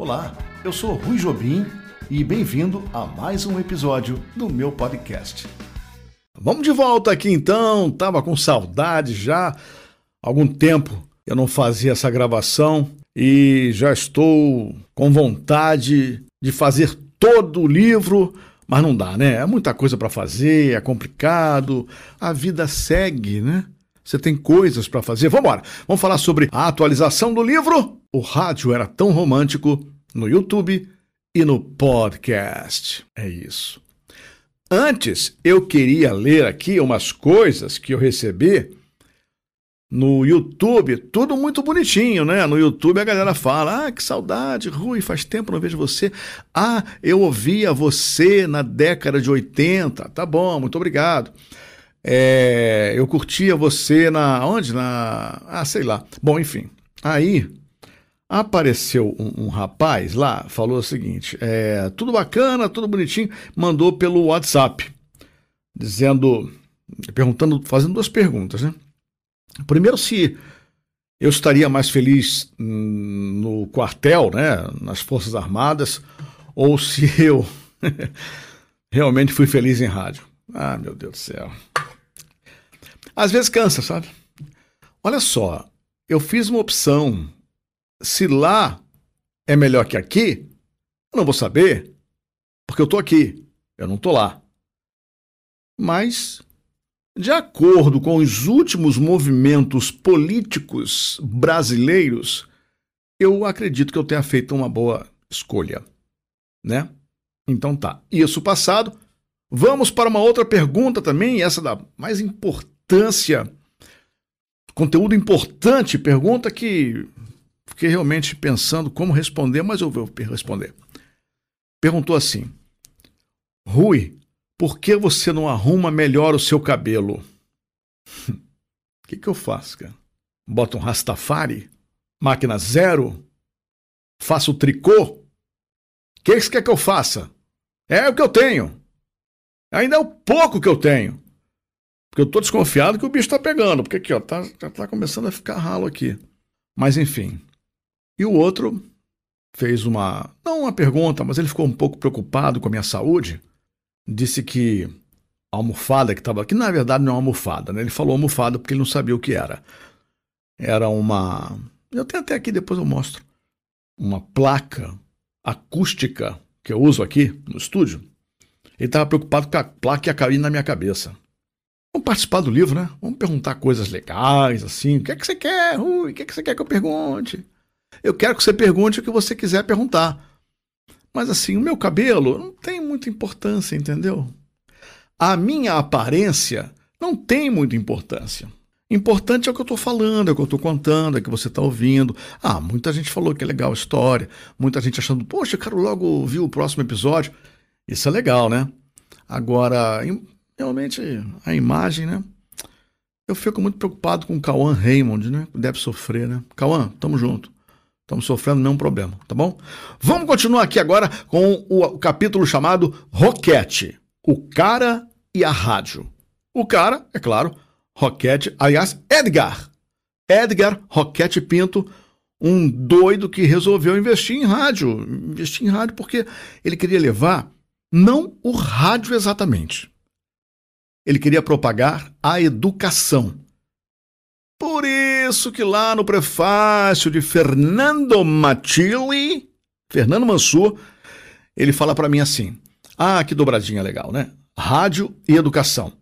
Olá, eu sou Rui Jobim e bem-vindo a mais um episódio do meu podcast. Vamos de volta aqui então, tava com saudade já. Algum tempo eu não fazia essa gravação e já estou com vontade de fazer todo o livro, mas não dá, né? É muita coisa para fazer, é complicado. A vida segue, né? Você tem coisas para fazer. Vamos embora. Vamos falar sobre a atualização do livro. O rádio era tão romântico no YouTube e no podcast. É isso. Antes, eu queria ler aqui umas coisas que eu recebi no YouTube, tudo muito bonitinho, né? No YouTube a galera fala: Ah, que saudade, Rui, faz tempo não vejo você. Ah, eu ouvia você na década de 80. Tá bom, muito obrigado. É, eu curtia você na. Onde? Na. Ah, sei lá. Bom, enfim. Aí apareceu um, um rapaz lá, falou o seguinte: é, tudo bacana, tudo bonitinho, mandou pelo WhatsApp, dizendo, perguntando, fazendo duas perguntas, né? Primeiro, se eu estaria mais feliz no quartel, né, nas Forças Armadas, ou se eu realmente fui feliz em rádio. Ah, meu Deus do céu. Às vezes cansa, sabe? Olha só, eu fiz uma opção. Se lá é melhor que aqui, eu não vou saber, porque eu tô aqui, eu não tô lá. Mas de acordo com os últimos movimentos políticos brasileiros, eu acredito que eu tenha feito uma boa escolha, né? Então tá. Isso passado, vamos para uma outra pergunta também, essa da mais importância, conteúdo importante, pergunta que fiquei realmente pensando como responder, mas eu vou responder. Perguntou assim: Rui, por que você não arruma melhor o seu cabelo? O que, que eu faço, cara? Bota um Rastafari? Máquina zero? Faço tricô? O que você quer que eu faça? É o que eu tenho. Ainda é o pouco que eu tenho. Porque eu tô desconfiado que o bicho tá pegando. Porque aqui, ó, tá, tá começando a ficar ralo aqui. Mas enfim. E o outro fez uma. Não uma pergunta, mas ele ficou um pouco preocupado com a minha saúde disse que a almofada que estava aqui, na verdade não é uma almofada, né? Ele falou almofada porque ele não sabia o que era. Era uma. Eu tenho até aqui, depois eu mostro. Uma placa acústica que eu uso aqui no estúdio. Ele estava preocupado que a placa ia cair na minha cabeça. Vamos participar do livro, né? Vamos perguntar coisas legais, assim. O que é que você quer, Rui? O que é que você quer que eu pergunte? Eu quero que você pergunte o que você quiser perguntar. Mas assim, o meu cabelo não tem muita importância, entendeu? A minha aparência não tem muita importância. Importante é o que eu estou falando, é o que eu estou contando, é o que você está ouvindo. Ah, muita gente falou que é legal a história, muita gente achando, poxa, eu quero logo ouvir o próximo episódio. Isso é legal, né? Agora, realmente, a imagem, né? Eu fico muito preocupado com o Cauã Raymond, né? Deve sofrer, né? Cauã, tamo junto. Estamos sofrendo nenhum problema, tá bom? Vamos continuar aqui agora com o capítulo chamado Roquete, o cara e a rádio. O cara, é claro, Roquete, aliás, Edgar. Edgar Roquete Pinto, um doido que resolveu investir em rádio. Investir em rádio porque ele queria levar não o rádio exatamente. Ele queria propagar a educação. Por isso que lá no prefácio de Fernando Matilli, Fernando Mansur, ele fala para mim assim: "Ah, que dobradinha legal, né? Rádio e educação".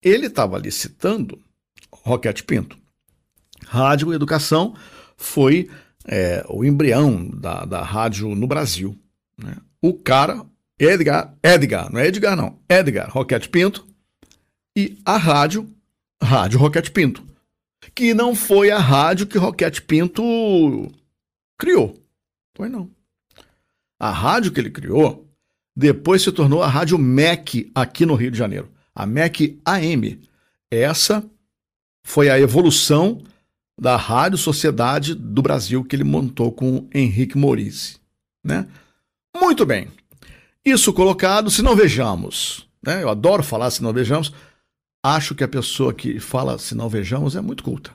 Ele estava ali citando Roquete Pinto. Rádio e educação foi é, o embrião da, da rádio no Brasil. Né? O cara, Edgar, Edgar, não é Edgar não, Edgar Roquete Pinto, e a rádio, Rádio Roquete Pinto que não foi a rádio que Roquete Pinto criou. Foi não. A rádio que ele criou depois se tornou a Rádio MEC aqui no Rio de Janeiro. A MEC AM. Essa foi a evolução da Rádio Sociedade do Brasil que ele montou com Henrique Morise. Né? Muito bem. Isso colocado, se não vejamos, né? eu adoro falar se não vejamos, acho que a pessoa que fala se não vejamos é muito culta.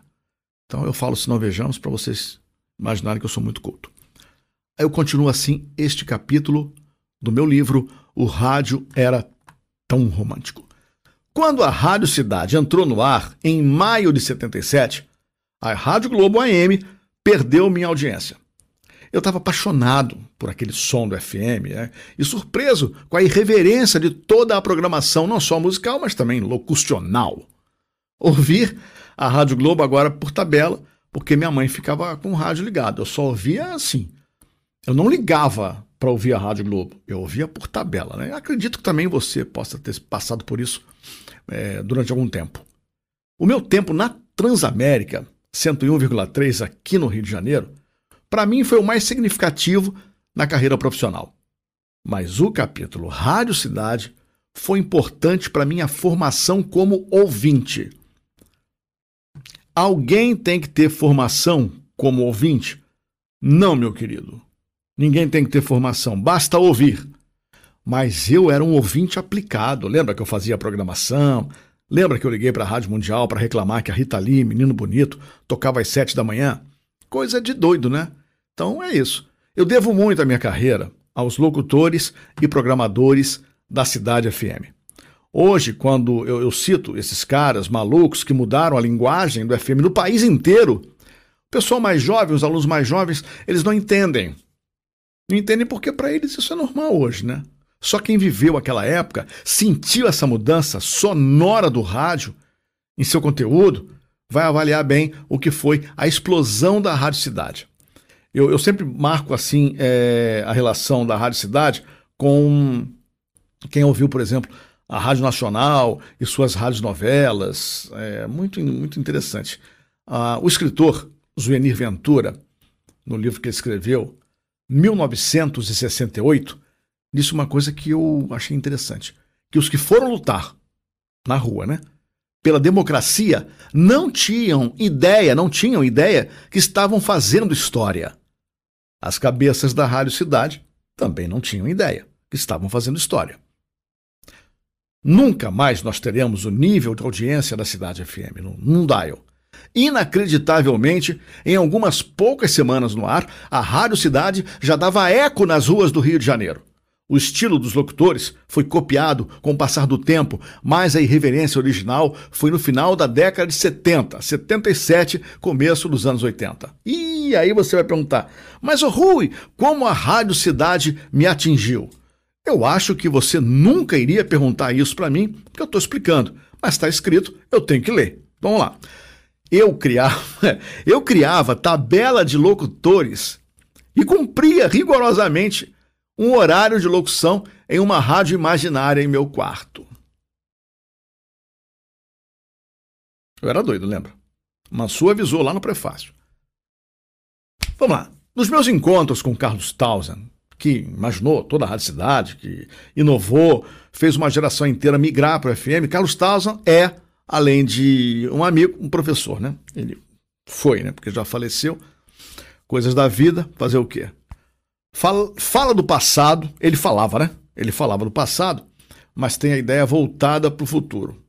Então eu falo se não vejamos para vocês imaginarem que eu sou muito culto. Eu continuo assim este capítulo do meu livro O Rádio Era Tão Romântico. Quando a Rádio Cidade entrou no ar em maio de 77, a Rádio Globo AM perdeu minha audiência. Eu estava apaixonado por aquele som do FM né? e surpreso com a irreverência de toda a programação, não só musical, mas também locucional. Ouvir a Rádio Globo agora por tabela, porque minha mãe ficava com o rádio ligado. Eu só ouvia assim. Eu não ligava para ouvir a Rádio Globo, eu ouvia por tabela. Né? Acredito que também você possa ter passado por isso é, durante algum tempo. O meu tempo na Transamérica, 101,3 aqui no Rio de Janeiro, para mim foi o mais significativo na carreira profissional. Mas o capítulo Rádio Cidade foi importante para minha formação como ouvinte. Alguém tem que ter formação como ouvinte? Não, meu querido. Ninguém tem que ter formação, basta ouvir. Mas eu era um ouvinte aplicado. Lembra que eu fazia programação? Lembra que eu liguei para a Rádio Mundial para reclamar que a Rita Lee, menino bonito, tocava às sete da manhã? Coisa de doido, né? Então é isso. Eu devo muito a minha carreira aos locutores e programadores da Cidade FM. Hoje, quando eu, eu, cito esses caras malucos que mudaram a linguagem do FM no país inteiro, o pessoal mais jovem, os alunos mais jovens, eles não entendem. Não entendem porque para eles isso é normal hoje, né? Só quem viveu aquela época sentiu essa mudança sonora do rádio em seu conteúdo vai avaliar bem o que foi a explosão da Rádio Cidade. Eu, eu sempre marco assim é, a relação da Rádio Cidade com quem ouviu, por exemplo, a Rádio Nacional e suas rádios novelas. É muito, muito interessante. Ah, o escritor Zuenir Ventura, no livro que ele escreveu, 1968, disse uma coisa que eu achei interessante. Que os que foram lutar na rua, né? Pela democracia, não tinham ideia, não tinham ideia que estavam fazendo história. As cabeças da Rádio Cidade também não tinham ideia estavam fazendo história. Nunca mais nós teremos o nível de audiência da Cidade FM, num dial. Inacreditavelmente, em algumas poucas semanas no ar, a Rádio Cidade já dava eco nas ruas do Rio de Janeiro. O estilo dos locutores foi copiado com o passar do tempo, mas a irreverência original foi no final da década de 70, 77, começo dos anos 80. E aí você vai perguntar: mas o Rui, como a Rádio Cidade me atingiu? Eu acho que você nunca iria perguntar isso para mim, porque eu estou explicando, mas está escrito, eu tenho que ler. Vamos lá. Eu criava, eu criava tabela de locutores e cumpria rigorosamente um horário de locução em uma rádio imaginária em meu quarto. Eu era doido, lembra? Mansu avisou lá no prefácio. Vamos lá. Nos meus encontros com Carlos Townsend, que imaginou toda a Rádio Cidade, que inovou, fez uma geração inteira migrar para o FM, Carlos Townsend é, além de um amigo, um professor, né? Ele foi, né? Porque já faleceu. Coisas da vida, fazer o quê? Fala, fala do passado, ele falava, né? Ele falava do passado, mas tem a ideia voltada para o futuro.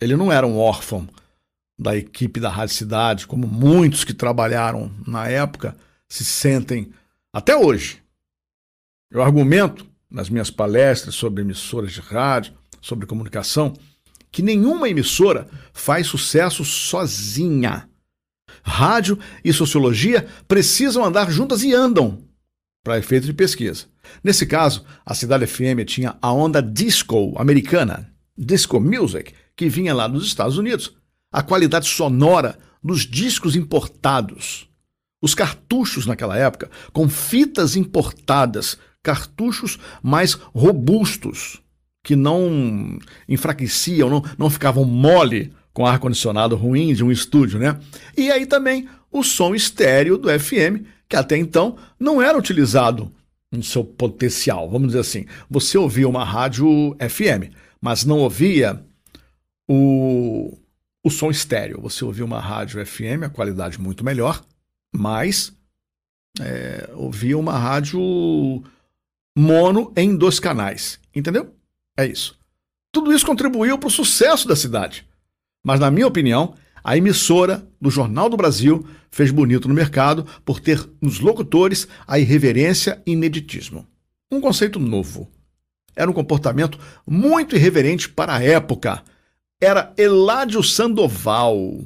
Ele não era um órfão da equipe da Rádio Cidade, como muitos que trabalharam na época se sentem até hoje. Eu argumento nas minhas palestras sobre emissoras de rádio, sobre comunicação, que nenhuma emissora faz sucesso sozinha. Rádio e sociologia precisam andar juntas e andam para efeito de pesquisa. Nesse caso, a Cidade FM tinha a onda disco americana, disco music, que vinha lá dos Estados Unidos. A qualidade sonora dos discos importados. Os cartuchos naquela época, com fitas importadas, cartuchos mais robustos, que não enfraqueciam, não, não ficavam mole com ar-condicionado ruim de um estúdio, né? E aí também o som estéreo do FM, que até então não era utilizado em seu potencial, vamos dizer assim. Você ouvia uma rádio FM, mas não ouvia o, o som estéreo. Você ouvia uma rádio FM, a qualidade muito melhor, mas é, ouvia uma rádio mono em dois canais. Entendeu? É isso. Tudo isso contribuiu para o sucesso da cidade. Mas, na minha opinião, A emissora do Jornal do Brasil fez bonito no mercado por ter nos locutores a irreverência e ineditismo. Um conceito novo. Era um comportamento muito irreverente para a época. Era Eládio Sandoval.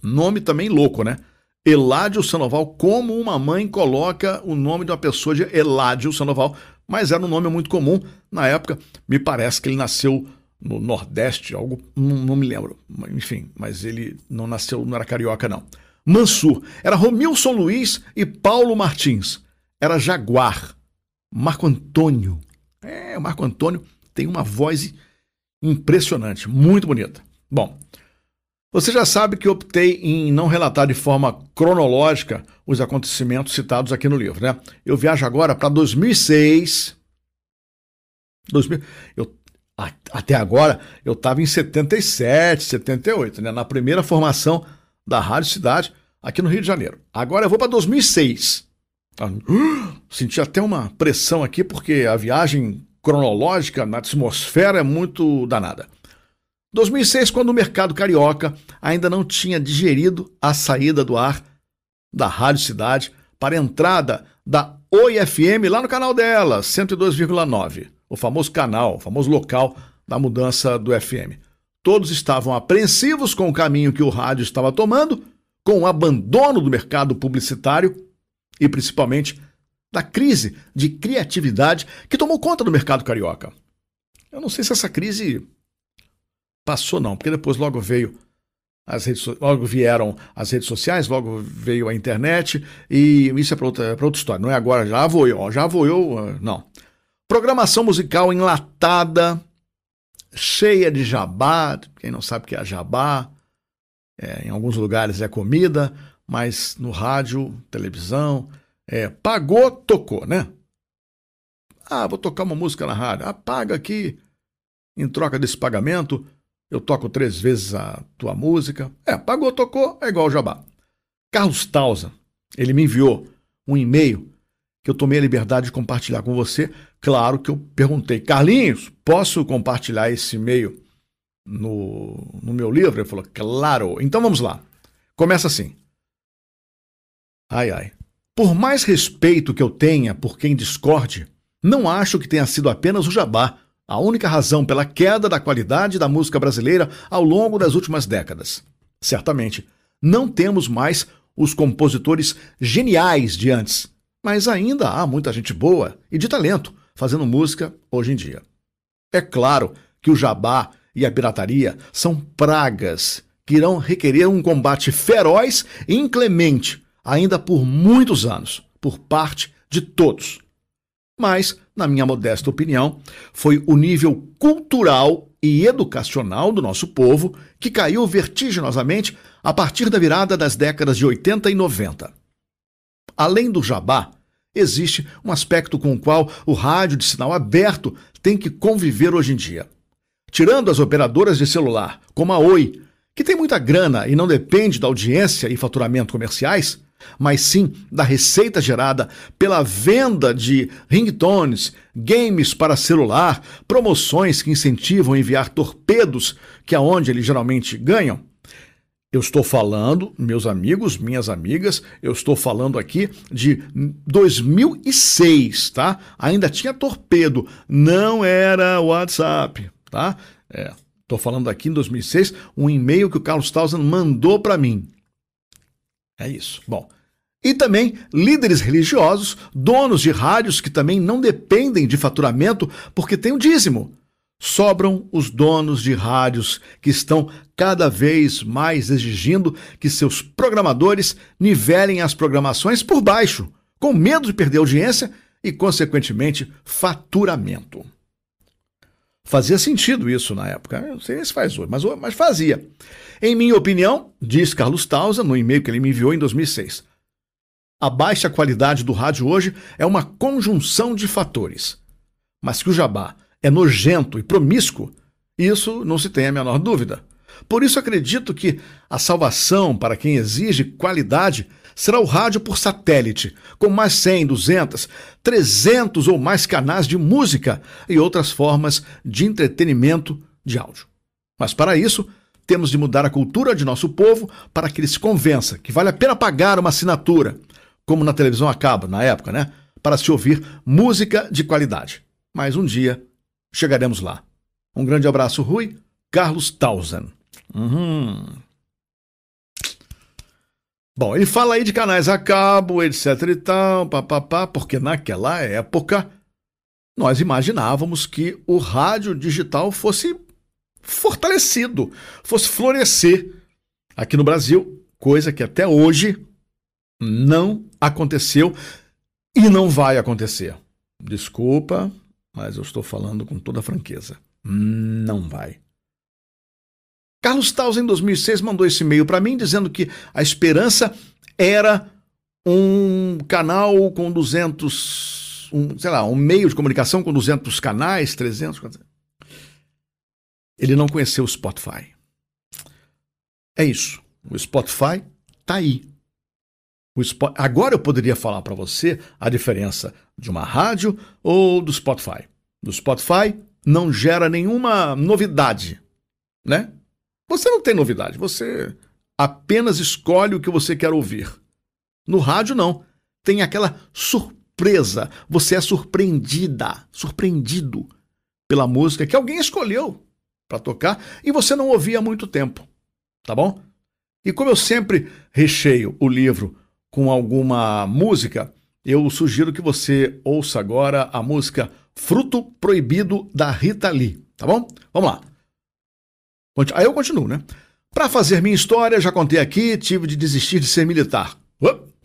Nome também louco, né? Eládio Sandoval, como uma mãe coloca o nome de uma pessoa de Eládio Sandoval, mas era um nome muito comum na época. Me parece que ele nasceu no Nordeste, algo, não, não, me lembro, enfim, mas ele não nasceu, não era carioca, não. Mansur, era Romilson Luiz e Paulo Martins, era Jaguar. Marco Antônio, é, Marco Antônio tem uma voz impressionante, muito bonita. Bom, você já sabe que optei em não relatar de forma cronológica os acontecimentos citados aqui no livro, né? Eu viajo agora para 2006. 2000, eu até agora eu estava em 77, 78, né? na primeira formação da Rádio Cidade aqui no Rio de Janeiro. Agora eu vou para 2006. Senti até uma pressão aqui porque a viagem cronológica na atmosfera é muito danada. 2006, quando o mercado carioca ainda não tinha digerido a saída do ar da Rádio Cidade para a entrada da Oi FM lá no canal dela, 102,9 o famoso canal, o famoso local da mudança do FM. Todos estavam apreensivos com o caminho que o rádio estava tomando, com o abandono do mercado publicitário e principalmente da crise de criatividade que tomou conta do mercado carioca. Eu não sei se essa crise passou não, porque depois logo veio as redes, logo vieram as redes sociais, logo veio a internet e isso é para outra, outra história. Não é agora, já vou eu, já vou eu, não. Programação musical enlatada, cheia de jabá. Quem não sabe o que é jabá, é, em alguns lugares é comida, mas no rádio, televisão, é, pagou, tocou, né? Ah, vou tocar uma música na rádio. Ah, paga aqui. Em troca desse pagamento, eu toco três vezes a tua música. É, pagou, tocou, é igual jabá. Carlos Tausa, ele me enviou um e-mail que eu tomei a liberdade de compartilhar com você. Claro que eu perguntei, Carlinhos, posso compartilhar esse e-mail no, no meu livro? Ele falou, claro. Então vamos lá. Começa assim. Ai, ai. Por mais respeito que eu tenha por quem discorde, não acho que tenha sido apenas o jabá a única razão pela queda da qualidade da música brasileira ao longo das últimas décadas. Certamente, não temos mais os compositores geniais de antes mas ainda há muita gente boa e de talento fazendo música hoje em dia. É claro que o jabá e a pirataria são pragas que irão requerer um combate feroz e inclemente ainda por muitos anos, por parte de todos. Mas, na minha modesta opinião, foi o nível cultural e educacional do nosso povo que caiu vertiginosamente a partir da virada das décadas de 80 e 90. Além do jabá, existe um aspecto com o qual o rádio de sinal aberto tem que conviver hoje em dia. Tirando as operadoras de celular, como a Oi, que tem muita grana e não depende da audiência e faturamento comerciais, mas sim da receita gerada pela venda de ringtones, games para celular, promoções que incentivam a enviar torpedos, que é onde eles geralmente ganham, eu estou falando, meus amigos, minhas amigas, eu estou falando aqui de 2006, tá? Ainda tinha torpedo, não era WhatsApp, tá? É, estou falando aqui em 2006, um e-mail que o Carlos Tausen mandou para mim. É isso. Bom, e também líderes religiosos, donos de rádios que também não dependem de faturamento porque tem o dízimo sobram os donos de rádios que estão cada vez mais exigindo que seus programadores nivelem as programações por baixo, com medo de perder audiência e, consequentemente, faturamento. Fazia sentido isso na época, não sei se faz hoje, mas, mas fazia. Em minha opinião, diz Carlos Tausa no e-mail que ele me enviou em 2006, a baixa qualidade do rádio hoje é uma conjunção de fatores, mas que o jabá é nojento e promíscuo, isso não se tem a menor dúvida. Por isso acredito que a salvação para quem exige qualidade será o rádio por satélite, com mais 100, 200, 300 ou mais canais de música e outras formas de entretenimento de áudio. Mas para isso, temos de mudar a cultura de nosso povo para que ele se convença que vale a pena pagar uma assinatura, como na televisão a cabo, na época, né? Para se ouvir música de qualidade. Mas um dia chegaremos lá. Um grande abraço, Rui. Carlos Tausen. Uhum. Bom, ele fala aí de canais a cabo, etc e tal, papapá, porque naquela época nós imaginávamos que o rádio digital fosse fortalecido, fosse florescer aqui no Brasil, coisa que até hoje não aconteceu e não vai acontecer. Desculpa, mas eu estou falando com toda franqueza. Não vai. Carlos Taus, em 2006, mandou esse e-mail para mim dizendo que a esperança era um canal com 200, um, sei lá, um meio de comunicação com 200 canais, 300. Ele não conheceu o Spotify. É isso. O Spotify tá aí. Agora eu poderia falar para você a diferença de uma rádio ou do Spotify. Do Spotify não gera nenhuma novidade, né? Você não tem novidade, você apenas escolhe o que você quer ouvir. No rádio não, tem aquela surpresa, você é surpreendida, surpreendido pela música que alguém escolheu para tocar e você não ouvia há muito tempo, tá bom? E como eu sempre recheio o livro com alguma música, eu sugiro que você ouça agora a música Fruto Proibido da Rita Lee, tá bom? Vamos lá. Aí eu continuo, né? Para fazer minha história, já contei aqui, tive de desistir de ser militar.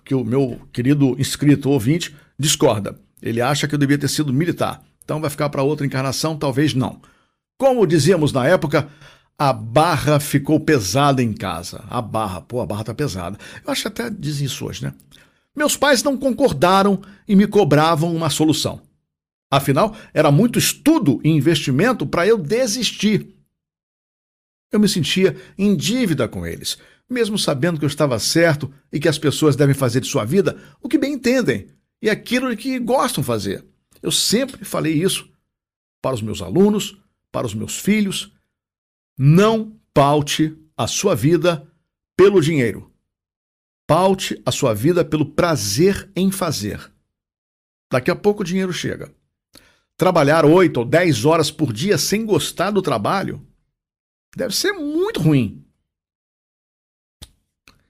Que o meu querido inscrito ouvinte discorda. Ele acha que eu devia ter sido militar. Então vai ficar para outra encarnação, talvez não. Como dizíamos na época, a barra ficou pesada em casa. A barra, pô, a barra tá pesada. Eu acho que até dizem isso hoje, né? Meus pais não concordaram e me cobravam uma solução. Afinal, era muito estudo e investimento para eu desistir. Eu me sentia em dívida com eles, mesmo sabendo que eu estava certo e que as pessoas devem fazer de sua vida o que bem entendem e aquilo que gostam fazer. Eu sempre falei isso para os meus alunos, para os meus filhos, não paute a sua vida pelo dinheiro. Paute a sua vida pelo prazer em fazer. Daqui a pouco o dinheiro chega. Trabalhar oito ou dez horas por dia sem gostar do trabalho deve ser muito ruim.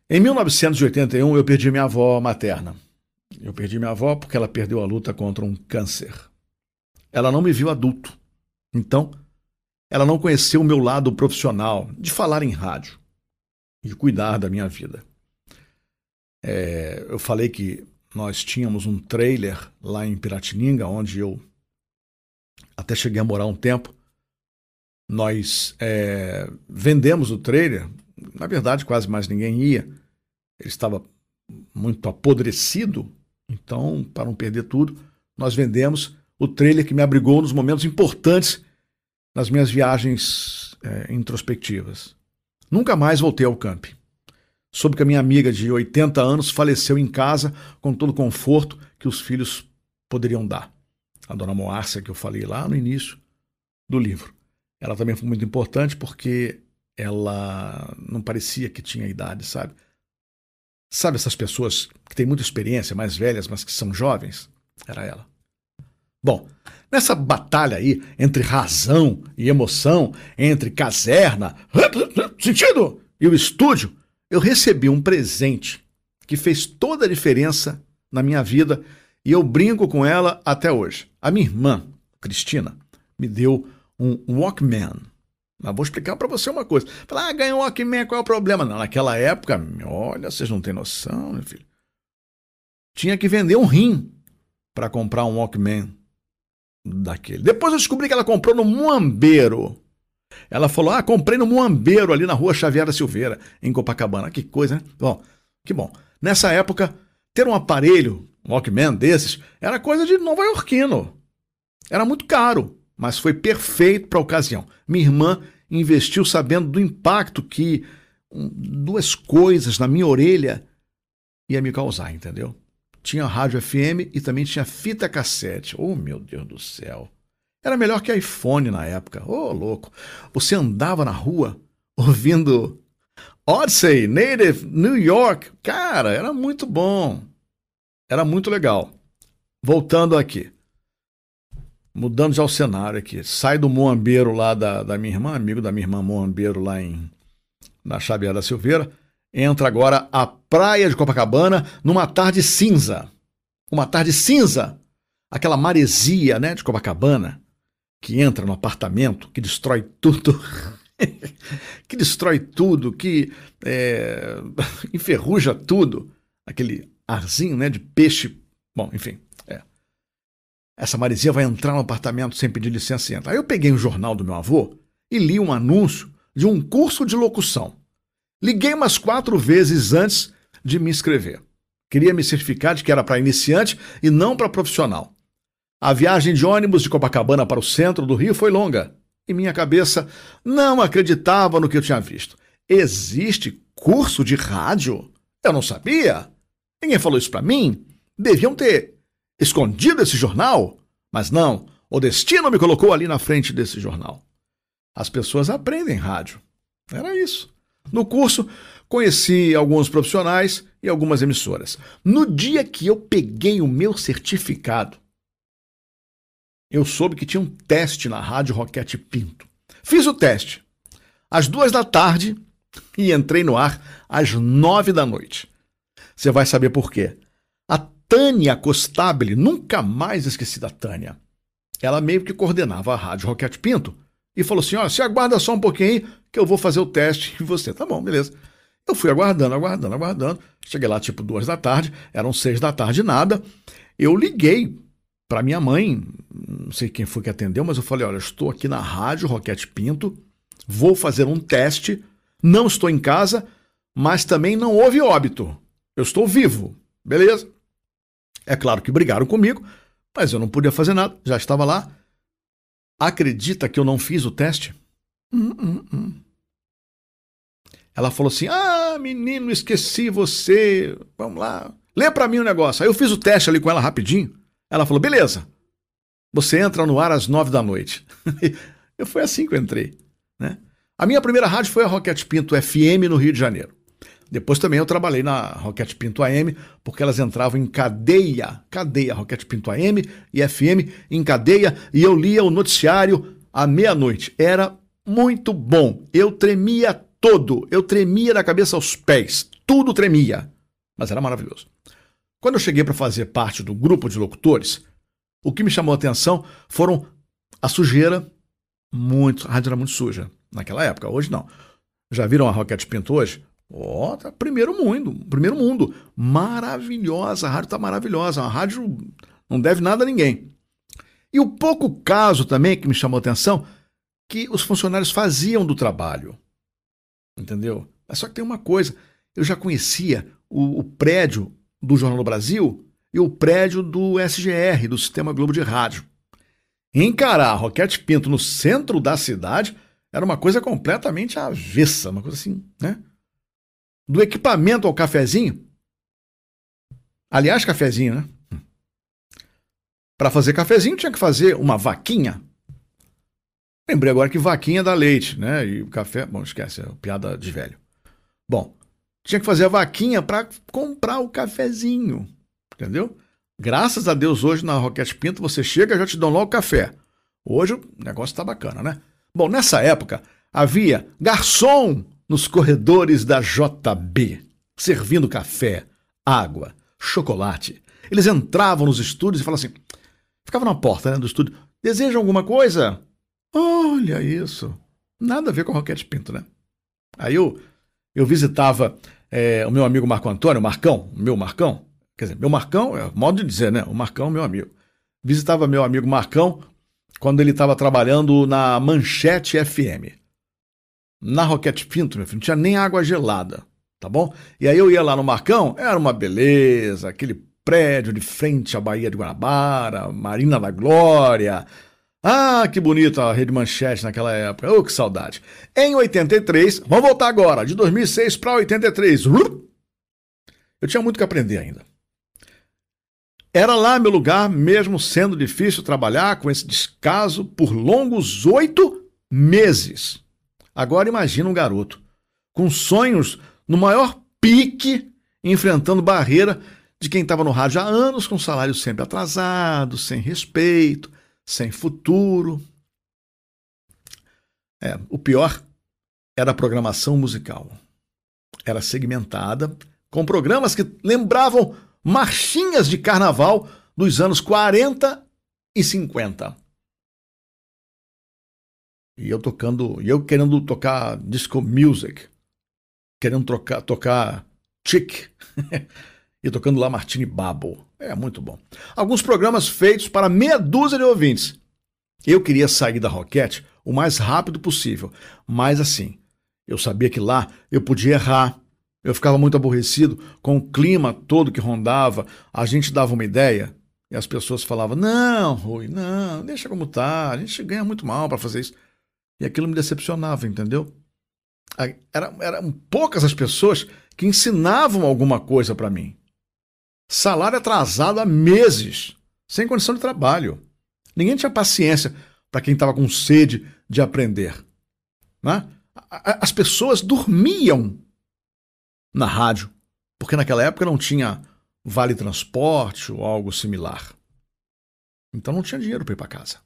Em 1981, eu perdi minha avó materna. Eu perdi minha avó porque ela perdeu a luta contra um câncer. Ela não me viu adulto. Então, ela não conheceu o meu lado profissional de falar em rádio, de cuidar da minha vida. É, eu falei que nós tínhamos um trailer lá em Piratininga, onde eu até cheguei a morar um tempo. Nós é, vendemos o trailer, na verdade, quase mais ninguém ia. Ele estava muito apodrecido, então, para não perder tudo, nós vendemos o trailer que me abrigou nos momentos importantes nas minhas viagens é, introspectivas. Nunca mais voltei ao camp. Soube que a minha amiga de 80 anos faleceu em casa com todo o conforto que os filhos poderiam dar. A dona Moárcia, que eu falei lá no início do livro. Ela também foi muito importante porque ela não parecia que tinha idade, sabe? Sabe essas pessoas que têm muita experiência, mais velhas, mas que são jovens? Era ela. Bom, nessa batalha aí entre razão e emoção, entre caserna, sentido e o estúdio, eu recebi um presente que fez toda a diferença na minha vida e eu brinco com ela até hoje. A minha irmã, Cristina, me deu um Walkman. Mas vou explicar para você uma coisa. Falar, ah, ganhou um Walkman, qual é o problema? Não, naquela época, olha, vocês não têm noção, meu filho. Tinha que vender um rim para comprar um Walkman daquele. Depois eu descobri que ela comprou no Muambeiro. Ela falou: Ah, comprei no Muambeiro, ali na rua Xavier da Silveira, em Copacabana. Que coisa, né? Bom, que bom. Nessa época, ter um aparelho, um Walkman desses, era coisa de nova iorquino. Era muito caro, mas foi perfeito para a ocasião. Minha irmã investiu sabendo do impacto que duas coisas na minha orelha ia me causar, entendeu? Tinha rádio FM e também tinha fita cassete. Oh, meu Deus do céu. Era melhor que iPhone na época. Ô, oh, louco. Você andava na rua ouvindo Odyssey, Native, New York. Cara, era muito bom. Era muito legal. Voltando aqui. Mudando já o cenário aqui. Sai do Moambeiro lá da, da minha irmã, amigo da minha irmã Moambeiro lá em na Xavier da Silveira. Entra agora a praia de Copacabana numa tarde cinza. Uma tarde cinza. Aquela maresia, né, de Copacabana, que entra no apartamento, que destrói tudo. que destrói tudo, que é, enferruja tudo. Aquele arzinho, né, de peixe. Bom, enfim. É. Essa maresia vai entrar no apartamento sem pedir licença e entra. Aí eu peguei um jornal do meu avô e li um anúncio de um curso de locução. Liguei umas quatro vezes antes de me inscrever. Queria me certificar de que era para iniciante e não para profissional. A viagem de ônibus de Copacabana para o centro do Rio foi longa e minha cabeça não acreditava no que eu tinha visto. Existe curso de rádio? Eu não sabia. Ninguém falou isso para mim. Deviam ter escondido esse jornal. Mas não, o destino me colocou ali na frente desse jornal. As pessoas aprendem rádio. Era isso. No curso, conheci alguns profissionais e algumas emissoras. No dia que eu peguei o meu certificado, eu soube que tinha um teste na Rádio Roquete Pinto. Fiz o teste às duas da tarde e entrei no ar às nove da noite. Você vai saber por quê. A Tânia Costabile, nunca mais esqueci da Tânia. Ela meio que coordenava a Rádio Roquete Pinto e falou assim: ó, se aguarda só um pouquinho aí que eu vou fazer o teste em você. Tá bom, beleza. Eu fui aguardando, aguardando, aguardando. Cheguei lá tipo duas da tarde, eram seis da tarde nada. Eu liguei para minha mãe, não sei quem foi que atendeu, mas eu falei: olha, estou aqui na rádio Roquete Pinto, vou fazer um teste, não estou em casa, mas também não houve óbito. Eu estou vivo, beleza? É claro que brigaram comigo, mas eu não podia fazer nada, já estava lá. Acredita que eu não fiz o teste? Hum, hum, hum. Ela falou assim: Ah, menino, esqueci você. Vamos lá. Lê para mim o um negócio. Aí eu fiz o teste ali com ela rapidinho. Ela falou: Beleza. Você entra no ar às nove da noite. eu foi assim que eu entrei. Né? A minha primeira rádio foi a Roquete Pinto FM no Rio de Janeiro. Depois também eu trabalhei na Roquete Pinto AM, porque elas entravam em cadeia, cadeia, Roquete Pinto AM e FM em cadeia, e eu lia o noticiário à meia-noite. Era muito bom. Eu tremia todo, eu tremia da cabeça aos pés, tudo tremia, mas era maravilhoso. Quando eu cheguei para fazer parte do grupo de locutores, o que me chamou a atenção foram a sujeira, muito, a rádio era muito suja naquela época, hoje não. Já viram a Roquete Pinto hoje? Ó, oh, tá primeiro mundo, primeiro mundo. Maravilhosa, a rádio tá maravilhosa. A rádio não deve nada a ninguém. E o pouco caso também que me chamou a atenção, que os funcionários faziam do trabalho. Entendeu? Mas só que tem uma coisa, eu já conhecia o, o prédio do Jornal do Brasil e o prédio do SGR, do Sistema Globo de Rádio. Encarar Roquete Pinto no centro da cidade era uma coisa completamente avessa, uma coisa assim, né? do equipamento ao cafezinho. Aliás, cafezinho, né? Para fazer cafezinho tinha que fazer uma vaquinha. Lembrei agora que vaquinha dá leite, né? E o café, bom, esquece, é piada de velho. Bom, tinha que fazer a vaquinha para comprar o cafezinho, entendeu? Graças a Deus hoje na Roquete Pinto você chega e já te dão logo café. Hoje o negócio tá bacana, né? Bom, nessa época havia garçom nos corredores da JB, servindo café, água, chocolate. Eles entravam nos estúdios e falavam assim: ficavam na porta né, do estúdio, desejam alguma coisa? Olha isso. Nada a ver com Roquete Pinto, né? Aí eu, eu visitava é, o meu amigo Marco Antônio, Marcão, meu Marcão, quer dizer, meu Marcão, é modo de dizer, né? O Marcão, meu amigo. Visitava meu amigo Marcão quando ele estava trabalhando na Manchete FM na Roquete Pinto, meu filho, não tinha nem água gelada, tá bom? E aí eu ia lá no Marcão, era uma beleza, aquele prédio de frente à Baía de Guanabara, Marina da Glória. Ah, que bonita a Rede Manchete naquela época. Oh, que saudade. Em 83, vamos voltar agora, de 2006 para 83. Eu tinha muito que aprender ainda. Era lá meu lugar, mesmo sendo difícil trabalhar com esse descaso por longos oito meses. Agora imagina um garoto com sonhos no maior pique, enfrentando barreira de quem estava no rádio há anos com salário sempre atrasado, sem respeito, sem futuro. É, o pior era a programação musical. Era segmentada, com programas que lembravam marchinhas de carnaval dos anos 40 e 50. E eu tocando, e eu querendo tocar disco music, querendo trocar, tocar chick, e tocando lá Martini Babo. É muito bom. Alguns programas feitos para meia dúzia de ouvintes. Eu queria sair da Roquette o mais rápido possível, mas assim, eu sabia que lá eu podia errar. Eu ficava muito aborrecido com o clima todo que rondava. A gente dava uma ideia e as pessoas falavam: Não, Rui, não, deixa como tá. A gente ganha muito mal para fazer isso. E aquilo me decepcionava, entendeu? Era, eram poucas as pessoas que ensinavam alguma coisa para mim. Salário atrasado há meses, sem condição de trabalho. Ninguém tinha paciência para quem estava com sede de aprender. Né? As pessoas dormiam na rádio, porque naquela época não tinha vale transporte ou algo similar. Então não tinha dinheiro para ir para casa.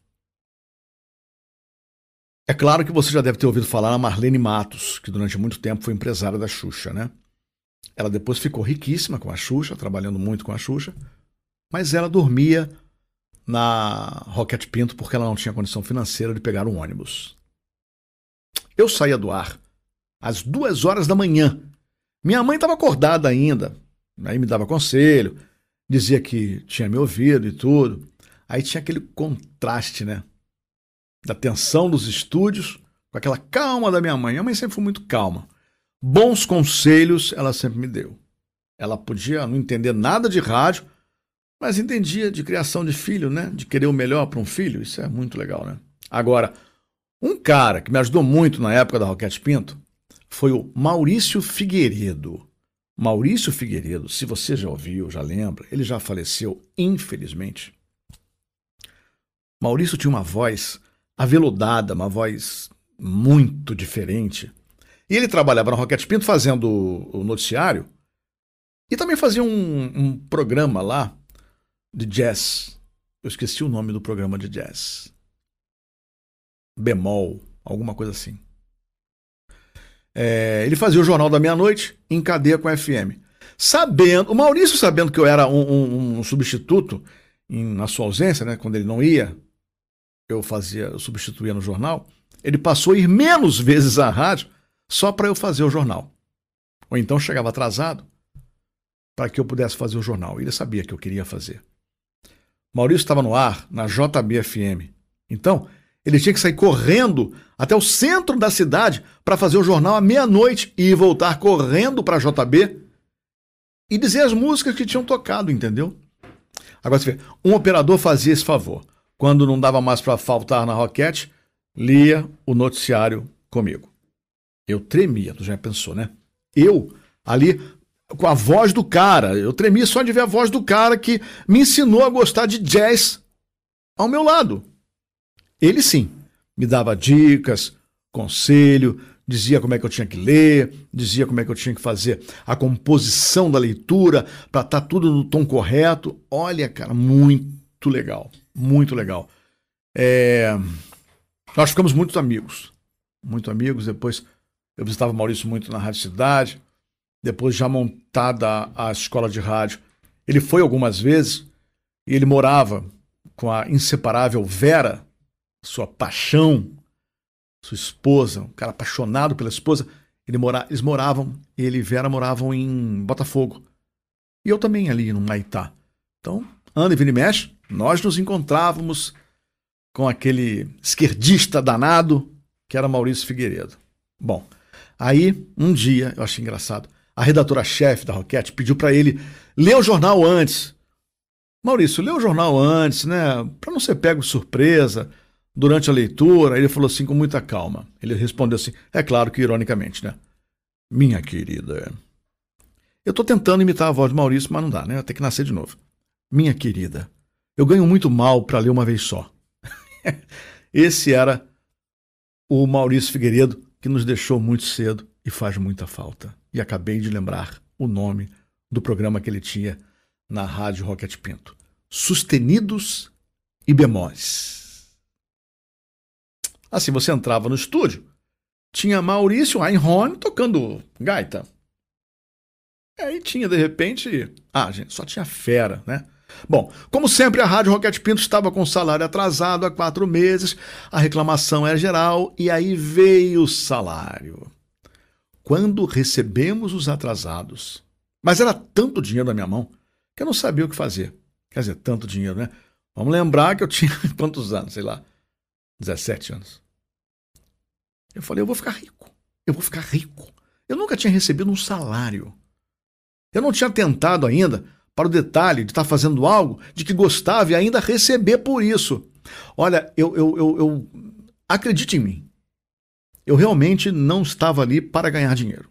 É claro que você já deve ter ouvido falar na Marlene Matos, que durante muito tempo foi empresária da Xuxa, né? Ela depois ficou riquíssima com a Xuxa, trabalhando muito com a Xuxa, mas ela dormia na Rocket Pinto porque ela não tinha condição financeira de pegar um ônibus. Eu saía do ar às duas horas da manhã. Minha mãe estava acordada ainda, aí me dava conselho, dizia que tinha me ouvido e tudo. Aí tinha aquele contraste, né? da tensão dos estúdios, com aquela calma da minha mãe. Minha mãe sempre foi muito calma. Bons conselhos ela sempre me deu. Ela podia não entender nada de rádio, mas entendia de criação de filho, né? De querer o melhor para um filho. Isso é muito legal, né? Agora, um cara que me ajudou muito na época da Roquete Pinto foi o Maurício Figueiredo. Maurício Figueiredo, se você já ouviu, já lembra, ele já faleceu, infelizmente. Maurício tinha uma voz aveludada, uma voz muito diferente. E ele trabalhava na Roquete Pinto fazendo o noticiário e também fazia um, um, programa lá de jazz. Eu esqueci o nome do programa de jazz. Bemol, alguma coisa assim. É, ele fazia o Jornal da Meia-Noite em cadeia com a FM. Sabendo, o Maurício sabendo que eu era um, um, um substituto em, na sua ausência, né, quando ele não ia, eu fazia, eu substituía no jornal, ele passou a ir menos vezes à rádio só para eu fazer o jornal. Ou então chegava atrasado para que eu pudesse fazer o jornal. Ele sabia que eu queria fazer. Maurício estava no ar na JBFM. Então, ele tinha que sair correndo até o centro da cidade para fazer o jornal à meia-noite e voltar correndo para a JB e dizer as músicas que tinham tocado, entendeu? Agora você vê, um operador fazia esse favor. Quando não dava mais para faltar na Roquete, lia o noticiário comigo. Eu tremia, tu já pensou, né? Eu, ali, com a voz do cara, eu tremia só de ver a voz do cara que me ensinou a gostar de jazz ao meu lado. Ele sim, me dava dicas, conselho, dizia como é que eu tinha que ler, dizia como é que eu tinha que fazer a composição da leitura para estar tá tudo no tom correto. Olha, cara, muito legal. Muito legal. É... Nós ficamos muito amigos. Muito amigos. Depois eu visitava o Maurício muito na Rádio Cidade. Depois, já montada a escola de rádio, ele foi algumas vezes e ele morava com a inseparável Vera, sua paixão, sua esposa, um cara apaixonado pela esposa. Ele mora, eles moravam, ele e Vera moravam em Botafogo. E eu também ali no Maitá. Então, anda e e mexe, nós nos encontrávamos com aquele esquerdista danado que era Maurício Figueiredo. Bom, aí um dia, eu achei engraçado, a redatora-chefe da Roquete pediu para ele ler o jornal antes. Maurício, lê o jornal antes, né? Para não ser pego de surpresa durante a leitura. Ele falou assim com muita calma. Ele respondeu assim, é claro que ironicamente, né? Minha querida. Eu estou tentando imitar a voz de Maurício, mas não dá, né? Tem que nascer de novo. Minha querida, eu ganho muito mal para ler uma vez só. Esse era o Maurício Figueiredo, que nos deixou muito cedo e faz muita falta. E acabei de lembrar o nome do programa que ele tinha na Rádio Rocket Pinto. Sustenidos e Bemóis. Assim, você entrava no estúdio, tinha Maurício Einhorn tocando gaita. E aí tinha, de repente. Ah, gente, só tinha fera, né? Bom, como sempre, a Rádio Roquete Pinto estava com salário atrasado há quatro meses, a reclamação era geral e aí veio o salário. Quando recebemos os atrasados, mas era tanto dinheiro na minha mão que eu não sabia o que fazer. Quer dizer, tanto dinheiro, né? Vamos lembrar que eu tinha quantos anos? Sei lá, 17 anos. Eu falei, eu vou ficar rico. Eu vou ficar rico. Eu nunca tinha recebido um salário. Eu não tinha tentado ainda para o detalhe de estar fazendo algo de que gostava e ainda receber por isso. Olha, eu, eu, eu, eu acredite em mim. Eu realmente não estava ali para ganhar dinheiro.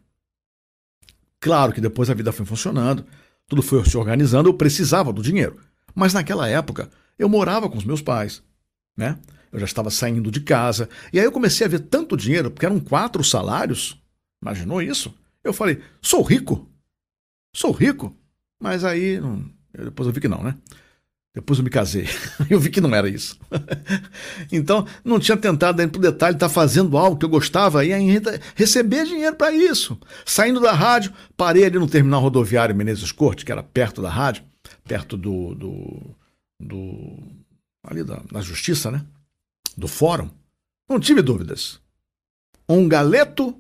Claro que depois a vida foi funcionando, tudo foi se organizando, eu precisava do dinheiro. Mas naquela época, eu morava com os meus pais, né? Eu já estava saindo de casa. E aí eu comecei a ver tanto dinheiro, porque eram quatro salários. Imaginou isso? Eu falei, sou rico. Sou rico. Mas aí, depois eu vi que não, né? Depois eu me casei. Eu vi que não era isso. então, não tinha tentado ir pro detalhe, estar tá fazendo algo que eu gostava e ainda receber dinheiro para isso. Saindo da rádio, parei ali no terminal rodoviário Menezes Corte, que era perto da rádio, perto do. do, do ali da, da justiça, né? Do fórum. Não tive dúvidas. Um galeto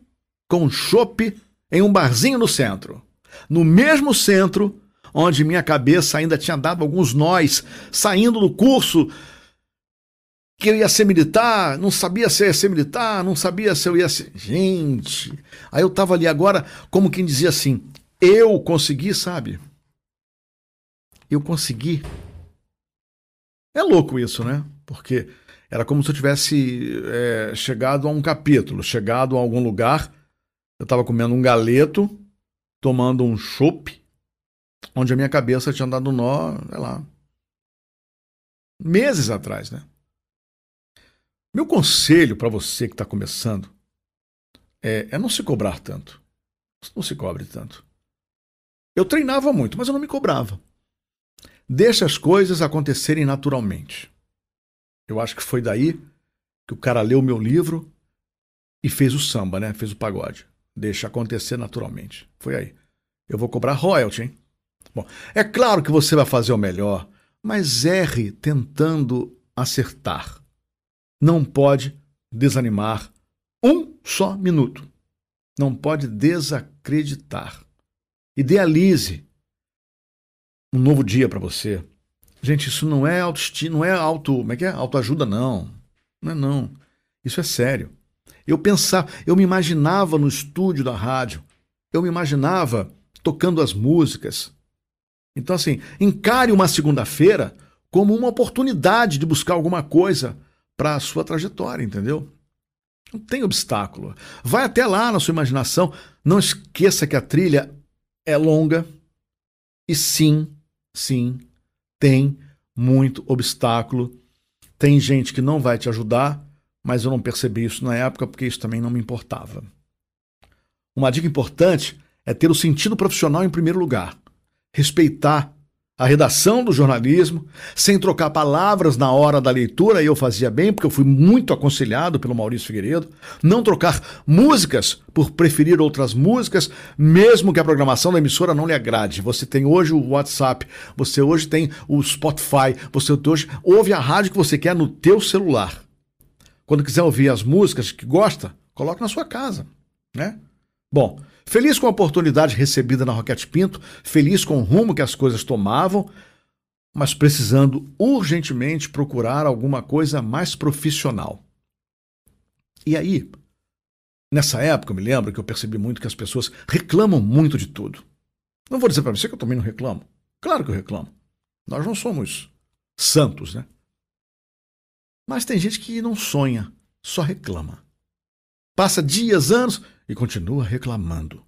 com chope em um barzinho no centro. No mesmo centro onde minha cabeça ainda tinha dado alguns nós, saindo do curso que eu ia ser militar, não sabia se eu ia ser militar, não sabia se eu ia ser. Gente, aí eu estava ali agora, como quem dizia assim: eu consegui, sabe? Eu consegui. É louco isso, né? Porque era como se eu tivesse é, chegado a um capítulo, chegado a algum lugar. Eu estava comendo um galeto, tomando um chopp, onde a minha cabeça tinha dado nó, sei lá, meses atrás, né? Meu conselho para você que está começando é, é não se cobrar tanto. Não se cobre tanto. Eu treinava muito, mas eu não me cobrava. Deixa as coisas acontecerem naturalmente. Eu acho que foi daí que o cara leu meu livro e fez o samba, né? Fez o pagode. Deixa acontecer naturalmente. Foi aí. Eu vou cobrar royalty, hein? Bom, é claro que você vai fazer o melhor, mas erre tentando acertar. Não pode desanimar um só minuto. Não pode desacreditar. Idealize um novo dia para você. Gente, isso não é autoestima, não é auto, como é que é? Autoajuda não. Não é não. Isso é sério. Eu pensava, eu me imaginava no estúdio da rádio. Eu me imaginava tocando as músicas, então, assim, encare uma segunda-feira como uma oportunidade de buscar alguma coisa para a sua trajetória, entendeu? Não tem obstáculo. Vai até lá na sua imaginação. Não esqueça que a trilha é longa e sim, sim, tem muito obstáculo. Tem gente que não vai te ajudar, mas eu não percebi isso na época porque isso também não me importava. Uma dica importante é ter o sentido profissional em primeiro lugar respeitar a redação do jornalismo, sem trocar palavras na hora da leitura, e eu fazia bem, porque eu fui muito aconselhado pelo Maurício Figueiredo, não trocar músicas por preferir outras músicas, mesmo que a programação da emissora não lhe agrade. Você tem hoje o WhatsApp, você hoje tem o Spotify, você hoje ouve a rádio que você quer no teu celular. Quando quiser ouvir as músicas que gosta, coloque na sua casa, né? Bom, Feliz com a oportunidade recebida na Roquete Pinto, feliz com o rumo que as coisas tomavam, mas precisando urgentemente procurar alguma coisa mais profissional. E aí, nessa época, eu me lembro que eu percebi muito que as pessoas reclamam muito de tudo. Não vou dizer para você que eu também não reclamo. Claro que eu reclamo. Nós não somos santos, né? Mas tem gente que não sonha, só reclama. Passa dias, anos, e continua reclamando.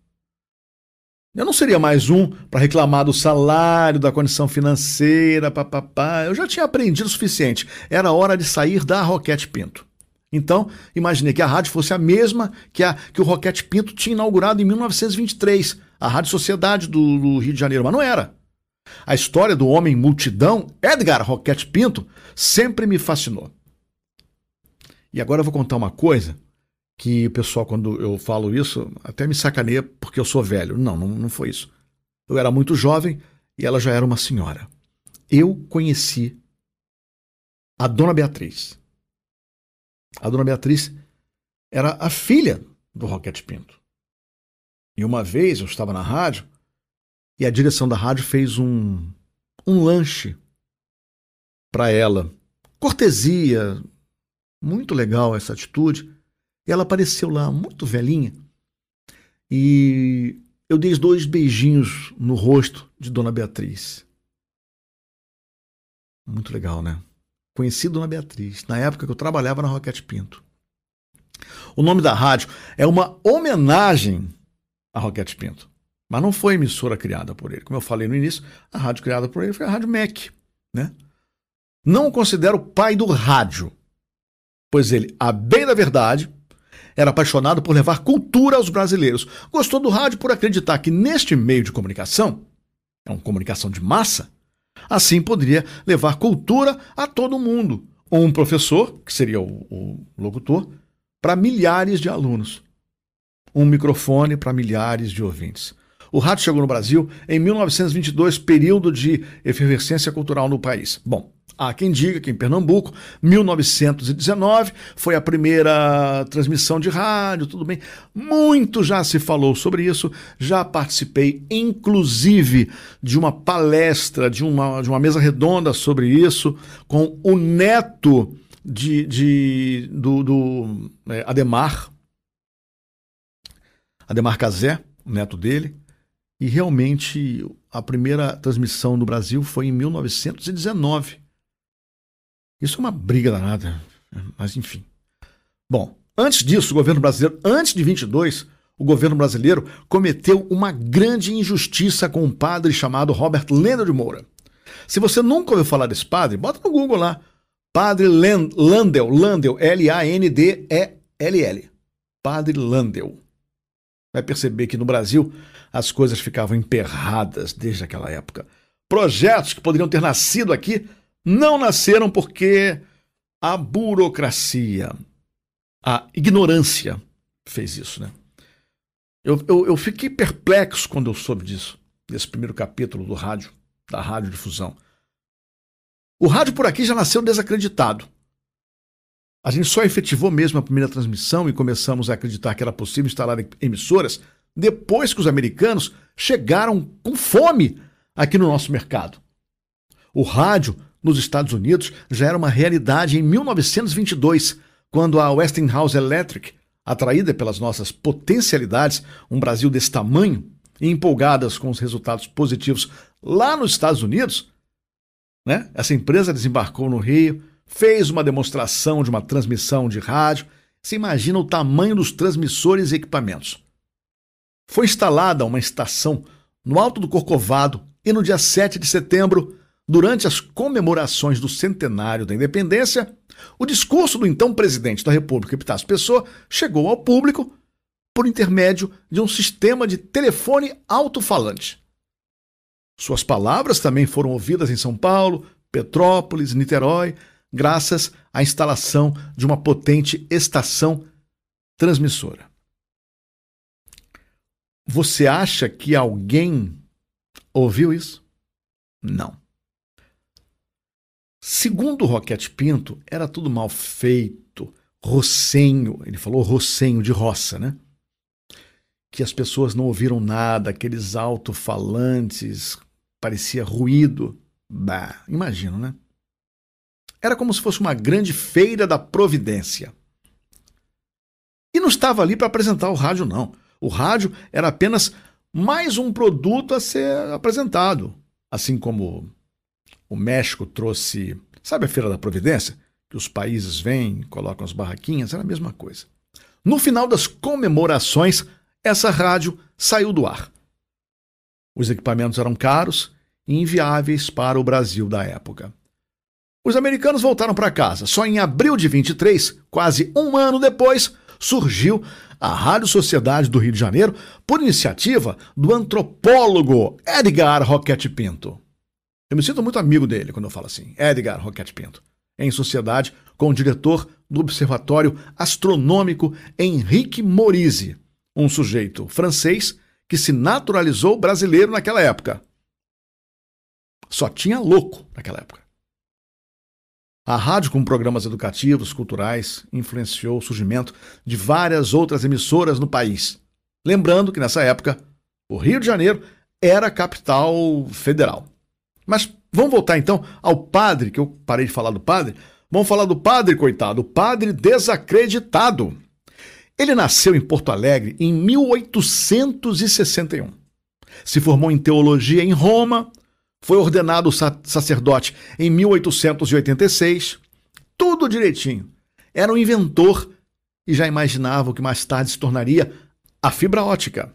Eu não seria mais um para reclamar do salário, da condição financeira, papapá. Eu já tinha aprendido o suficiente. Era hora de sair da Roquete Pinto. Então, imaginei que a rádio fosse a mesma que, a, que o Roquete Pinto tinha inaugurado em 1923, a Rádio Sociedade do, do Rio de Janeiro, mas não era. A história do homem multidão, Edgar Roquete Pinto, sempre me fascinou. E agora eu vou contar uma coisa que o pessoal, quando eu falo isso, até me sacaneia porque eu sou velho. Não, não, não foi isso. Eu era muito jovem e ela já era uma senhora. Eu conheci a Dona Beatriz. A Dona Beatriz era a filha do Roquete Pinto. E uma vez eu estava na rádio e a direção da rádio fez um, um lanche para ela. Cortesia, muito legal essa atitude. Ela apareceu lá, muito velhinha. E eu dei dois beijinhos no rosto de Dona Beatriz. Muito legal, né? Conheci Dona Beatriz, na época que eu trabalhava na Roquete Pinto. O nome da rádio é uma homenagem a Roquete Pinto. Mas não foi emissora criada por ele. Como eu falei no início, a rádio criada por ele foi a Rádio MEC. Né? Não o considero pai do rádio, pois ele, a bem da verdade, era apaixonado por levar cultura aos brasileiros. Gostou do rádio por acreditar que neste meio de comunicação, é uma comunicação de massa, assim poderia levar cultura a todo mundo. Ou um professor, que seria o, o locutor, para milhares de alunos. Um microfone para milhares de ouvintes. O rádio chegou no Brasil em 1922, período de efervescência cultural no país. Bom, há quem diga que em Pernambuco, 1919, foi a primeira transmissão de rádio, tudo bem. Muito já se falou sobre isso, já participei, inclusive, de uma palestra, de uma, de uma mesa redonda sobre isso, com o neto de, de do, do é, Ademar, Ademar Cazé, neto dele. E realmente a primeira transmissão no Brasil foi em 1919. Isso é uma briga danada, mas enfim. Bom, antes disso, o governo brasileiro, antes de 22, o governo brasileiro cometeu uma grande injustiça com um padre chamado Robert Lendo de Moura. Se você nunca ouviu falar desse padre, bota no Google lá. Padre Landel, Landel, L-A-N-D-E-L-L. Padre Landel. Vai perceber que no Brasil as coisas ficavam emperradas desde aquela época. Projetos que poderiam ter nascido aqui não nasceram porque a burocracia, a ignorância fez isso, né? Eu, eu, eu fiquei perplexo quando eu soube disso, desse primeiro capítulo do rádio, da radiodifusão. O rádio por aqui já nasceu desacreditado. A gente só efetivou mesmo a primeira transmissão e começamos a acreditar que era possível instalar emissoras depois que os americanos chegaram com fome aqui no nosso mercado. O rádio nos Estados Unidos já era uma realidade em 1922, quando a Westinghouse Electric, atraída pelas nossas potencialidades, um Brasil desse tamanho, e empolgadas com os resultados positivos lá nos Estados Unidos, né? essa empresa desembarcou no Rio, fez uma demonstração de uma transmissão de rádio. Você imagina o tamanho dos transmissores e equipamentos. Foi instalada uma estação no Alto do Corcovado e no dia 7 de setembro, durante as comemorações do centenário da independência, o discurso do então presidente da República, Epitácio Pessoa, chegou ao público por intermédio de um sistema de telefone alto-falante. Suas palavras também foram ouvidas em São Paulo, Petrópolis, Niterói, graças à instalação de uma potente estação transmissora. Você acha que alguém ouviu isso? Não. Segundo o Roquete Pinto, era tudo mal feito, rocenho, ele falou rocenho de roça, né? Que as pessoas não ouviram nada, aqueles alto-falantes, parecia ruído. Bah, imagino, né? Era como se fosse uma grande feira da providência. E não estava ali para apresentar o rádio, não. O rádio era apenas mais um produto a ser apresentado. Assim como o México trouxe, sabe a Feira da Providência? Que os países vêm, colocam as barraquinhas, era a mesma coisa. No final das comemorações, essa rádio saiu do ar. Os equipamentos eram caros e inviáveis para o Brasil da época. Os americanos voltaram para casa. Só em abril de 23, quase um ano depois, surgiu a Rádio Sociedade do Rio de Janeiro por iniciativa do antropólogo Edgar Roquete Pinto. Eu me sinto muito amigo dele quando eu falo assim, Edgar Roquete Pinto, em sociedade com o diretor do Observatório Astronômico Henrique Morise, um sujeito francês que se naturalizou brasileiro naquela época. Só tinha louco naquela época. A rádio, com programas educativos, culturais, influenciou o surgimento de várias outras emissoras no país. Lembrando que nessa época, o Rio de Janeiro era capital federal. Mas vamos voltar então ao padre, que eu parei de falar do padre. Vamos falar do padre, coitado, o padre desacreditado. Ele nasceu em Porto Alegre em 1861. Se formou em teologia em Roma, foi ordenado sacerdote em 1886. Tudo direitinho. Era um inventor e já imaginava o que mais tarde se tornaria a fibra ótica.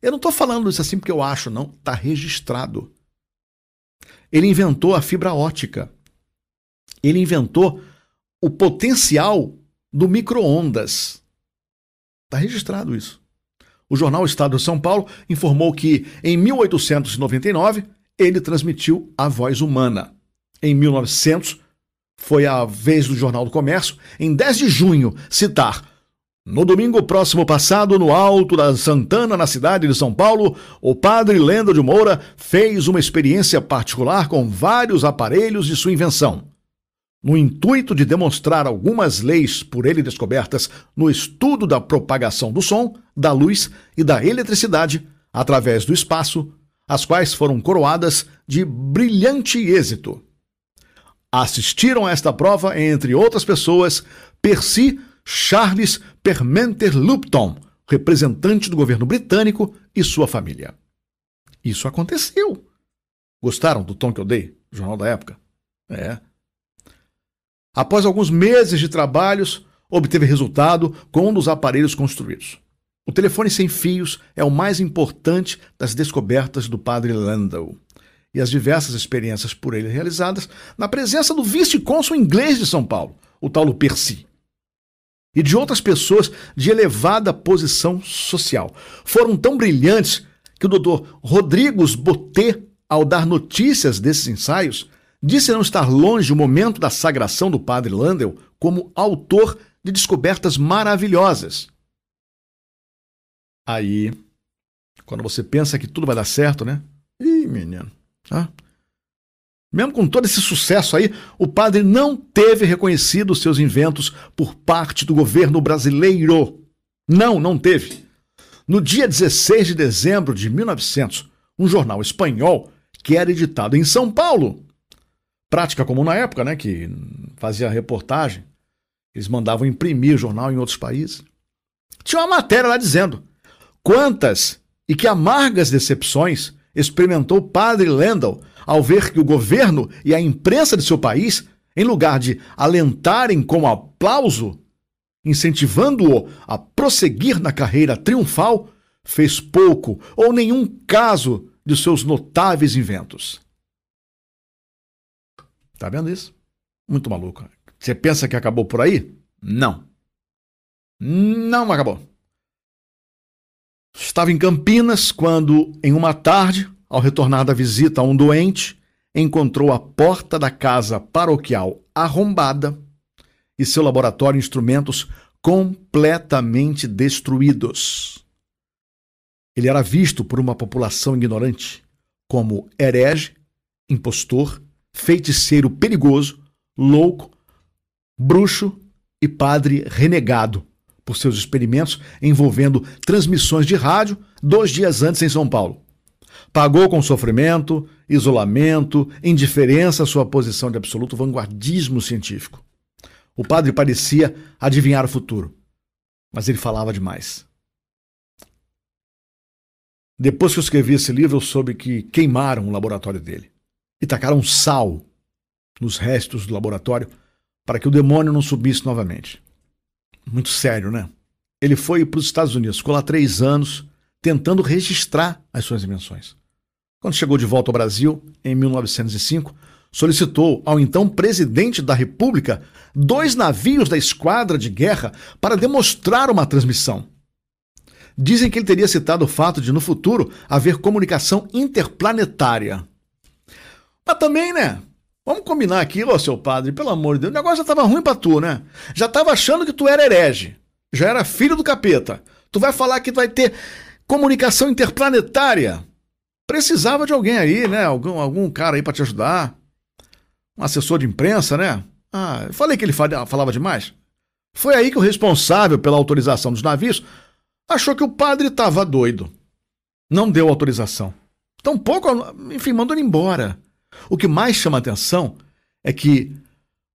Eu não estou falando isso assim porque eu acho, não. Está registrado. Ele inventou a fibra ótica. Ele inventou o potencial do micro-ondas. Está registrado isso. O jornal Estado de São Paulo informou que, em 1899, ele transmitiu a voz humana. Em 1900, foi a vez do Jornal do Comércio, em 10 de junho, citar no domingo próximo passado, no alto da Santana, na cidade de São Paulo, o padre Lenda de Moura fez uma experiência particular com vários aparelhos de sua invenção. No intuito de demonstrar algumas leis por ele descobertas no estudo da propagação do som, da luz e da eletricidade através do espaço, as quais foram coroadas de brilhante êxito. Assistiram a esta prova, entre outras pessoas, Percy Charles Permenter Lupton, representante do governo britânico e sua família. Isso aconteceu. Gostaram do tom que eu dei? Jornal da época? É. Após alguns meses de trabalhos, obteve resultado com um dos aparelhos construídos. O telefone sem fios é o mais importante das descobertas do padre Landau. E as diversas experiências por ele realizadas na presença do vice-cônsul inglês de São Paulo, o Paulo Percy, e de outras pessoas de elevada posição social. Foram tão brilhantes que o doutor Rodrigues Boté, ao dar notícias desses ensaios, disse não estar longe o momento da sagração do padre Landau como autor de descobertas maravilhosas. Aí, quando você pensa que tudo vai dar certo, né? Ih, menino. Ah. Mesmo com todo esse sucesso aí, o padre não teve reconhecido seus inventos por parte do governo brasileiro. Não, não teve. No dia 16 de dezembro de 1900, um jornal espanhol, que era editado em São Paulo, prática comum na época, né, que fazia reportagem, eles mandavam imprimir jornal em outros países, tinha uma matéria lá dizendo Quantas e que amargas decepções experimentou Padre Lendl ao ver que o governo e a imprensa de seu país, em lugar de alentarem com aplauso, incentivando-o a prosseguir na carreira triunfal, fez pouco ou nenhum caso de seus notáveis inventos. Tá vendo isso? Muito maluco. Você pensa que acabou por aí? Não. Não acabou. Estava em Campinas quando, em uma tarde, ao retornar da visita a um doente, encontrou a porta da casa paroquial arrombada e seu laboratório e instrumentos completamente destruídos. Ele era visto por uma população ignorante como herege, impostor, feiticeiro perigoso, louco, bruxo e padre renegado por seus experimentos envolvendo transmissões de rádio dois dias antes em São Paulo. Pagou com sofrimento, isolamento, indiferença à sua posição de absoluto vanguardismo científico. O padre parecia adivinhar o futuro, mas ele falava demais. Depois que eu escrevi esse livro, eu soube que queimaram o laboratório dele e tacaram sal nos restos do laboratório para que o demônio não subisse novamente. Muito sério, né? Ele foi para os Estados Unidos, ficou lá três anos tentando registrar as suas invenções. Quando chegou de volta ao Brasil, em 1905, solicitou ao então presidente da República dois navios da esquadra de guerra para demonstrar uma transmissão. Dizem que ele teria citado o fato de, no futuro, haver comunicação interplanetária. Mas também, né? Vamos combinar aqui, ô seu padre, pelo amor de Deus, o negócio já estava ruim para tu, né? Já estava achando que tu era herege, já era filho do capeta. Tu vai falar que tu vai ter comunicação interplanetária. Precisava de alguém aí, né? Algum, algum cara aí para te ajudar. Um assessor de imprensa, né? Ah, falei que ele falava demais. Foi aí que o responsável pela autorização dos navios achou que o padre estava doido. Não deu autorização. Tampouco, enfim, mandou ele embora. O que mais chama atenção é que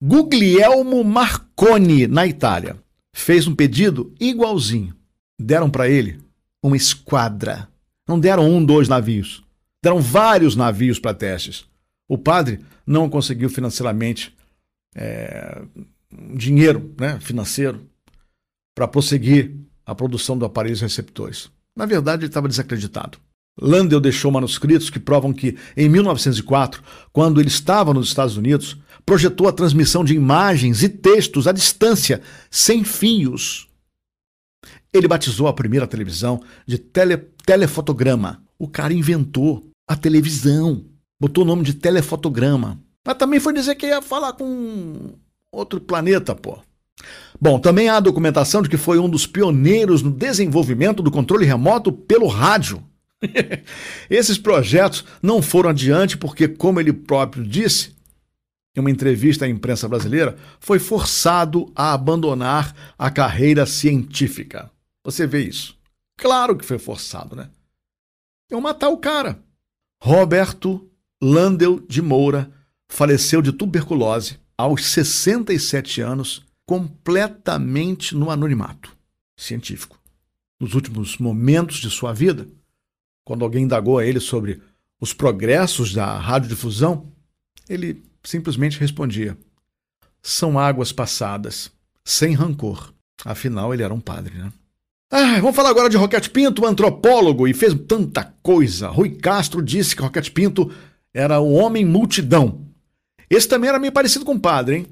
Guglielmo Marconi, na Itália, fez um pedido igualzinho. Deram para ele uma esquadra. Não deram um, dois navios. Deram vários navios para testes. O padre não conseguiu financeiramente é, dinheiro né, financeiro para prosseguir a produção do aparelhos receptores. Na verdade, ele estava desacreditado. Landel deixou manuscritos que provam que, em 1904, quando ele estava nos Estados Unidos, projetou a transmissão de imagens e textos à distância, sem fios. Ele batizou a primeira televisão de tele, telefotograma. O cara inventou a televisão, botou o nome de telefotograma. Mas também foi dizer que ia falar com outro planeta, pô. Bom, também há documentação de que foi um dos pioneiros no desenvolvimento do controle remoto pelo rádio. Esses projetos não foram adiante porque, como ele próprio disse em uma entrevista à imprensa brasileira, foi forçado a abandonar a carreira científica. Você vê isso? Claro que foi forçado, né? Iam matar o cara. Roberto Landel de Moura faleceu de tuberculose aos 67 anos, completamente no anonimato científico. Nos últimos momentos de sua vida, quando alguém indagou a ele sobre os progressos da radiodifusão, ele simplesmente respondia: são águas passadas, sem rancor. Afinal, ele era um padre, né? Ah, vamos falar agora de Roquete Pinto, antropólogo, e fez tanta coisa. Rui Castro disse que Roquete Pinto era o homem multidão. Esse também era meio parecido com o padre, hein?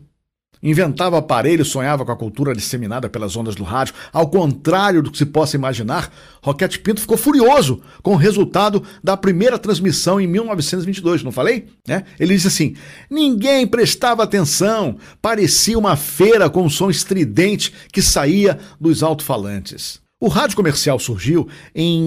Inventava aparelhos, sonhava com a cultura disseminada pelas ondas do rádio. Ao contrário do que se possa imaginar, Roquete Pinto ficou furioso com o resultado da primeira transmissão em 1922, não falei? É? Ele disse assim: ninguém prestava atenção, parecia uma feira com um som estridente que saía dos alto-falantes. O rádio comercial surgiu em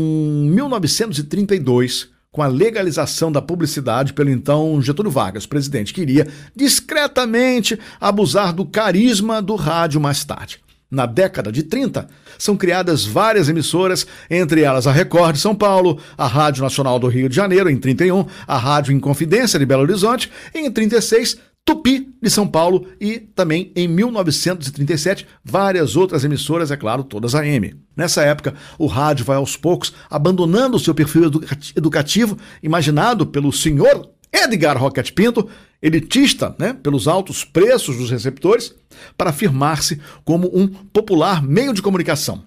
1932 com a legalização da publicidade pelo então Getúlio Vargas, presidente, que iria discretamente abusar do carisma do rádio mais tarde. Na década de 30, são criadas várias emissoras, entre elas a Record de São Paulo, a Rádio Nacional do Rio de Janeiro, em 31, a Rádio Inconfidência de Belo Horizonte, e em 36, Tupi de São Paulo e também em 1937 várias outras emissoras, é claro, todas AM. Nessa época, o rádio vai aos poucos abandonando seu perfil educativo imaginado pelo senhor Edgar Rocket Pinto, elitista né, pelos altos preços dos receptores, para afirmar-se como um popular meio de comunicação.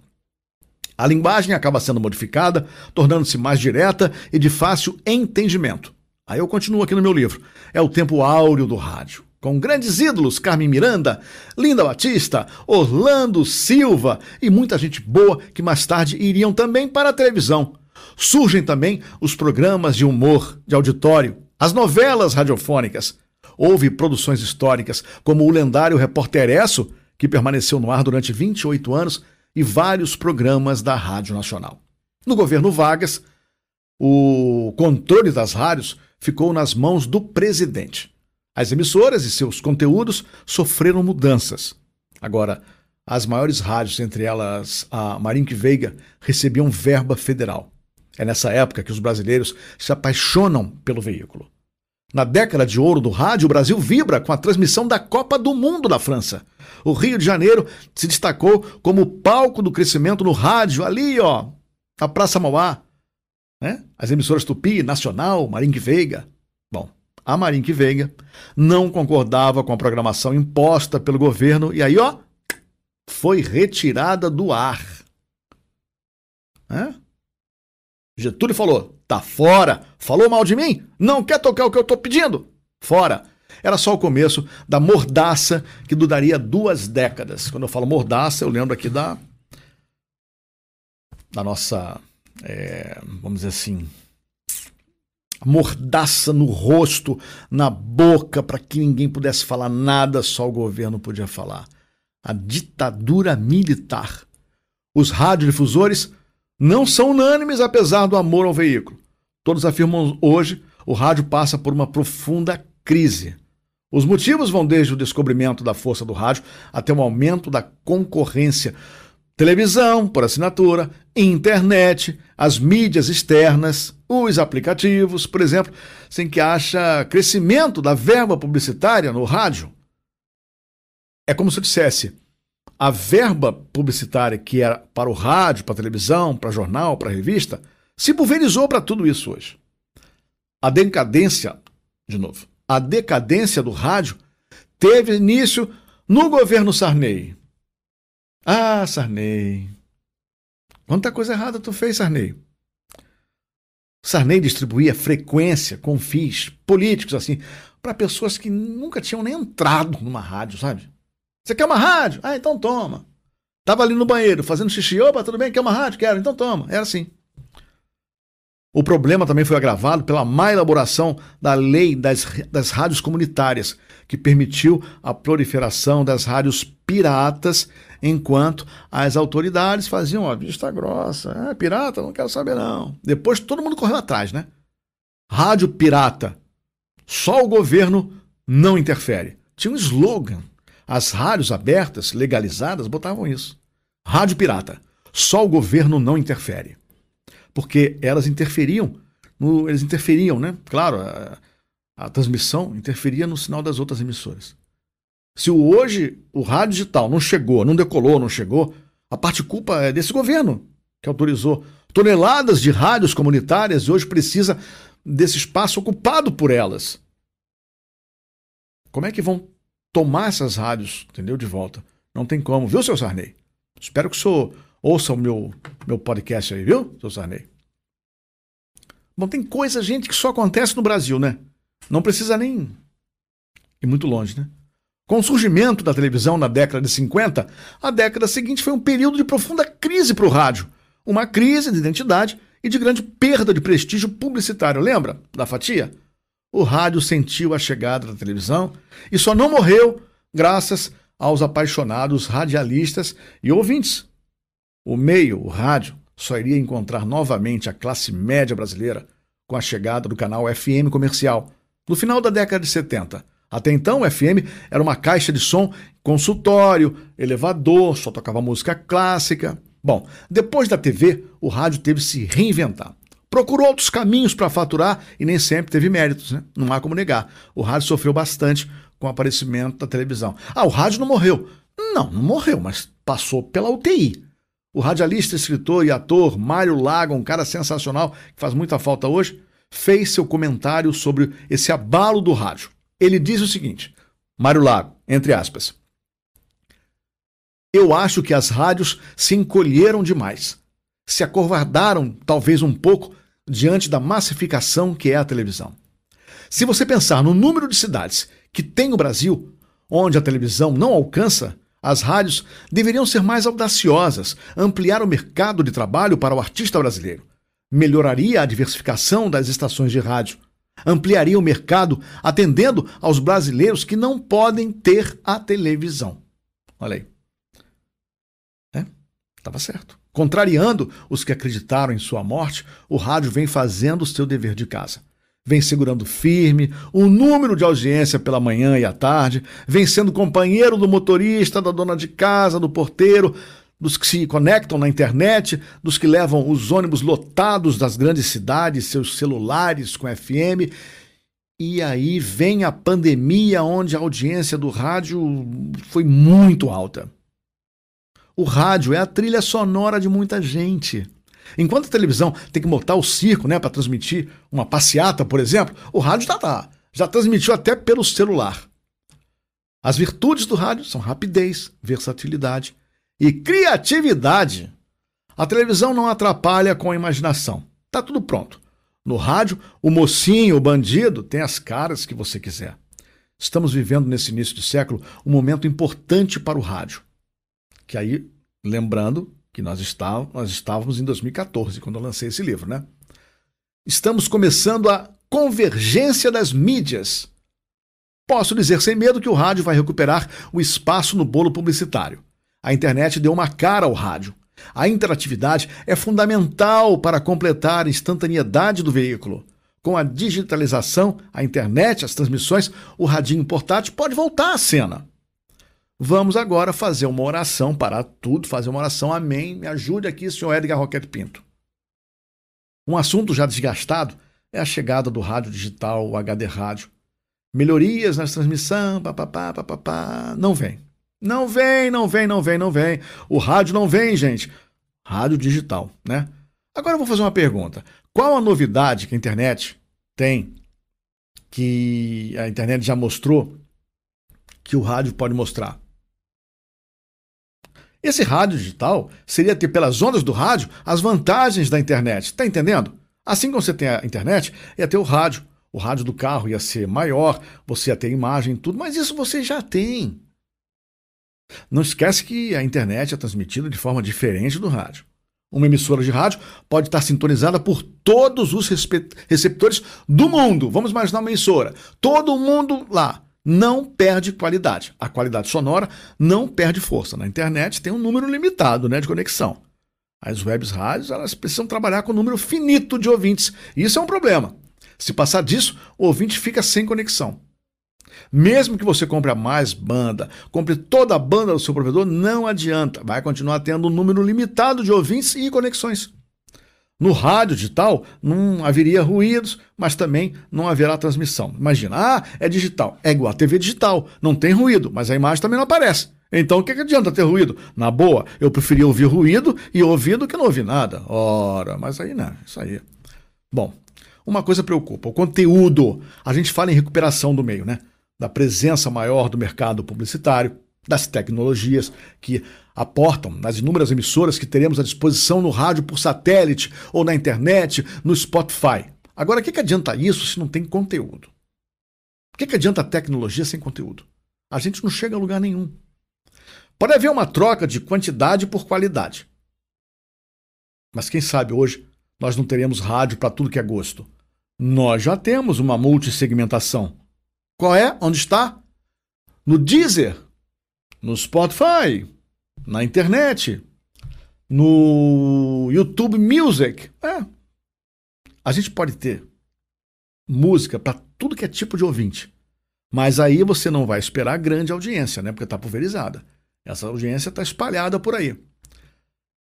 A linguagem acaba sendo modificada, tornando-se mais direta e de fácil entendimento. Aí eu continuo aqui no meu livro. É o tempo áureo do rádio. Com grandes ídolos, Carmen Miranda, Linda Batista, Orlando Silva e muita gente boa que mais tarde iriam também para a televisão. Surgem também os programas de humor, de auditório, as novelas radiofônicas. Houve produções históricas, como o lendário Repórter Esso, que permaneceu no ar durante 28 anos, e vários programas da Rádio Nacional. No governo Vargas, o controle das rádios ficou nas mãos do presidente. As emissoras e seus conteúdos sofreram mudanças. Agora, as maiores rádios, entre elas a Marink Veiga, recebiam verba federal. É nessa época que os brasileiros se apaixonam pelo veículo. Na década de ouro do rádio, o Brasil vibra com a transmissão da Copa do Mundo da França. O Rio de Janeiro se destacou como palco do crescimento no rádio, ali, ó, na Praça Mauá, né? As emissoras Tupi, Nacional, Marinque Veiga. Bom, a Marinque Veiga não concordava com a programação imposta pelo governo e aí, ó, foi retirada do ar. Né? Getúlio falou: tá fora. Falou mal de mim? Não quer tocar o que eu tô pedindo? Fora. Era só o começo da mordaça que duraria duas décadas. Quando eu falo mordaça, eu lembro aqui da, da nossa, é, vamos dizer assim, mordaça no rosto, na boca, para que ninguém pudesse falar nada, só o governo podia falar. A ditadura militar. Os radiodifusores não são unânimes, apesar do amor ao veículo. Todos afirmam hoje o rádio passa por uma profunda crise. Os motivos vão desde o descobrimento da força do rádio até o aumento da concorrência. Televisão, por assinatura, internet, as mídias externas, os aplicativos, por exemplo, sem que haja crescimento da verba publicitária no rádio. É como se eu dissesse: a verba publicitária que era para o rádio, para a televisão, para jornal, para revista, se pulverizou para tudo isso hoje. A decadência, de novo, a decadência do rádio teve início no governo Sarney. Ah, Sarney. Quanta coisa errada tu fez, Sarney. Sarney distribuía frequência com FIIs políticos assim para pessoas que nunca tinham nem entrado numa rádio, sabe? Você quer uma rádio? Ah, então toma. Tava ali no banheiro fazendo xixi. Opa, tudo bem? Quer uma rádio? Quero, então toma. Era assim. O problema também foi agravado pela má elaboração da lei das, das rádios comunitárias, que permitiu a proliferação das rádios piratas, enquanto as autoridades faziam a vista grossa. É, pirata, não quero saber não. Depois todo mundo correu atrás, né? Rádio pirata. Só o governo não interfere. Tinha um slogan. As rádios abertas, legalizadas, botavam isso. Rádio pirata. Só o governo não interfere porque elas interferiam, no, eles interferiam, né? Claro, a, a transmissão interferia no sinal das outras emissoras. Se hoje o rádio digital não chegou, não decolou, não chegou, a parte culpa é desse governo que autorizou toneladas de rádios comunitárias e hoje precisa desse espaço ocupado por elas. Como é que vão tomar essas rádios, entendeu, de volta? Não tem como, viu, seu Sarney? Espero que o senhor Ouça o meu, meu podcast aí, viu, seu Sarney? Bom, tem coisa, gente, que só acontece no Brasil, né? Não precisa nem ir muito longe, né? Com o surgimento da televisão na década de 50, a década seguinte foi um período de profunda crise para o rádio. Uma crise de identidade e de grande perda de prestígio publicitário. Lembra da fatia? O rádio sentiu a chegada da televisão e só não morreu graças aos apaixonados radialistas e ouvintes o meio, o rádio, só iria encontrar novamente a classe média brasileira com a chegada do canal FM comercial, no final da década de 70. Até então, o FM era uma caixa de som, consultório, elevador, só tocava música clássica. Bom, depois da TV, o rádio teve se reinventar. Procurou outros caminhos para faturar e nem sempre teve méritos, né? Não há como negar. O rádio sofreu bastante com o aparecimento da televisão. Ah, o rádio não morreu. Não, não morreu, mas passou pela UTI. O radialista, escritor e ator Mário Lago, um cara sensacional que faz muita falta hoje, fez seu comentário sobre esse abalo do rádio. Ele diz o seguinte: Mário Lago, entre aspas. Eu acho que as rádios se encolheram demais. Se acovardaram, talvez um pouco, diante da massificação que é a televisão. Se você pensar no número de cidades que tem o Brasil, onde a televisão não alcança, as rádios deveriam ser mais audaciosas, ampliar o mercado de trabalho para o artista brasileiro. Melhoraria a diversificação das estações de rádio. Ampliaria o mercado atendendo aos brasileiros que não podem ter a televisão. Olha aí. É, estava certo. Contrariando os que acreditaram em sua morte, o rádio vem fazendo o seu dever de casa vem segurando firme, o número de audiência pela manhã e à tarde, vem sendo companheiro do motorista, da dona de casa, do porteiro, dos que se conectam na internet, dos que levam os ônibus lotados das grandes cidades, seus celulares com FM. E aí vem a pandemia, onde a audiência do rádio foi muito alta. O rádio é a trilha sonora de muita gente. Enquanto a televisão tem que montar o circo né, para transmitir uma passeata, por exemplo, o rádio já tá, já transmitiu até pelo celular. As virtudes do rádio são rapidez, versatilidade e criatividade. A televisão não atrapalha com a imaginação. Tá tudo pronto. No rádio, o mocinho, o bandido, tem as caras que você quiser. estamos vivendo nesse início de século um momento importante para o rádio. Que aí, lembrando que nós estávamos, nós estávamos em 2014, quando eu lancei esse livro, né? Estamos começando a convergência das mídias. Posso dizer sem medo que o rádio vai recuperar o espaço no bolo publicitário. A internet deu uma cara ao rádio. A interatividade é fundamental para completar a instantaneidade do veículo. Com a digitalização, a internet, as transmissões, o radinho portátil pode voltar à cena. Vamos agora fazer uma oração, parar tudo, fazer uma oração. Amém. Me ajude aqui, senhor Edgar Roquete Pinto. Um assunto já desgastado é a chegada do rádio digital, o HD rádio. Melhorias nas transmissões, papapá, papapá. Não vem. Não vem, não vem, não vem, não vem. O rádio não vem, gente. Rádio digital, né? Agora eu vou fazer uma pergunta. Qual a novidade que a internet tem que a internet já mostrou que o rádio pode mostrar? Esse rádio digital seria ter pelas ondas do rádio as vantagens da internet. Está entendendo? Assim como você tem a internet, ia ter o rádio. O rádio do carro ia ser maior, você ia ter imagem tudo, mas isso você já tem. Não esquece que a internet é transmitida de forma diferente do rádio. Uma emissora de rádio pode estar sintonizada por todos os receptores do mundo. Vamos imaginar uma emissora. Todo mundo lá não perde qualidade. A qualidade sonora não perde força. Na internet tem um número limitado né, de conexão. As webs rádios elas precisam trabalhar com um número finito de ouvintes. Isso é um problema. Se passar disso, o ouvinte fica sem conexão. Mesmo que você compre a mais banda, compre toda a banda do seu provedor, não adianta. Vai continuar tendo um número limitado de ouvintes e conexões. No rádio digital não haveria ruídos, mas também não haverá transmissão. Imagina, ah, é digital, é igual a TV digital, não tem ruído, mas a imagem também não aparece. Então o que, que adianta ter ruído? Na boa, eu preferia ouvir ruído e ouvir do que não ouvir nada. Ora, mas aí não, isso aí. Bom, uma coisa preocupa: o conteúdo. A gente fala em recuperação do meio, né? da presença maior do mercado publicitário, das tecnologias que aportam nas inúmeras emissoras que teremos à disposição no rádio por satélite ou na internet, no Spotify. Agora, o que, que adianta isso se não tem conteúdo? O que, que adianta tecnologia sem conteúdo? A gente não chega a lugar nenhum. Pode haver uma troca de quantidade por qualidade. Mas quem sabe hoje nós não teremos rádio para tudo que é gosto. Nós já temos uma multissegmentação. Qual é? Onde está? No Deezer, no Spotify, na internet, no YouTube Music. É. A gente pode ter música para tudo que é tipo de ouvinte. Mas aí você não vai esperar grande audiência, né? Porque está pulverizada. Essa audiência está espalhada por aí.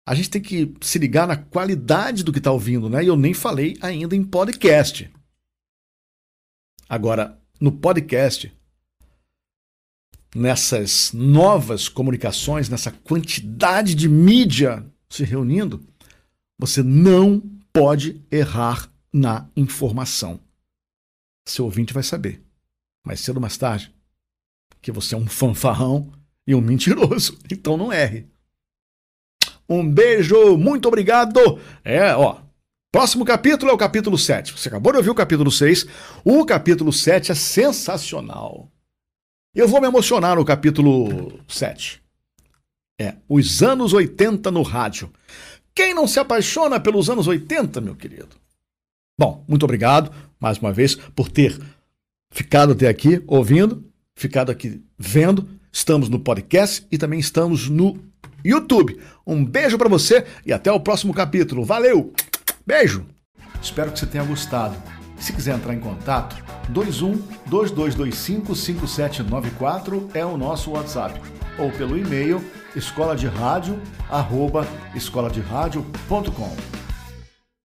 A gente tem que se ligar na qualidade do que está ouvindo, né? E eu nem falei ainda em podcast. Agora, no podcast, nessas novas comunicações, nessa quantidade de mídia se reunindo, você não pode errar na informação. Seu ouvinte vai saber, mais cedo ou mais tarde, que você é um fanfarrão e um mentiroso. Então não erre. Um beijo, muito obrigado. É, ó, Próximo capítulo é o capítulo 7. Você acabou de ouvir o capítulo 6. O capítulo 7 é sensacional. Eu vou me emocionar no capítulo 7. É, os anos 80 no rádio. Quem não se apaixona pelos anos 80, meu querido? Bom, muito obrigado mais uma vez por ter ficado até aqui ouvindo, ficado aqui vendo. Estamos no podcast e também estamos no YouTube. Um beijo para você e até o próximo capítulo. Valeu! Beijo! Espero que você tenha gostado. Se quiser entrar em contato, 21 2225 5794 é o nosso WhatsApp ou pelo e-mail escola arroba escola de rádio.com.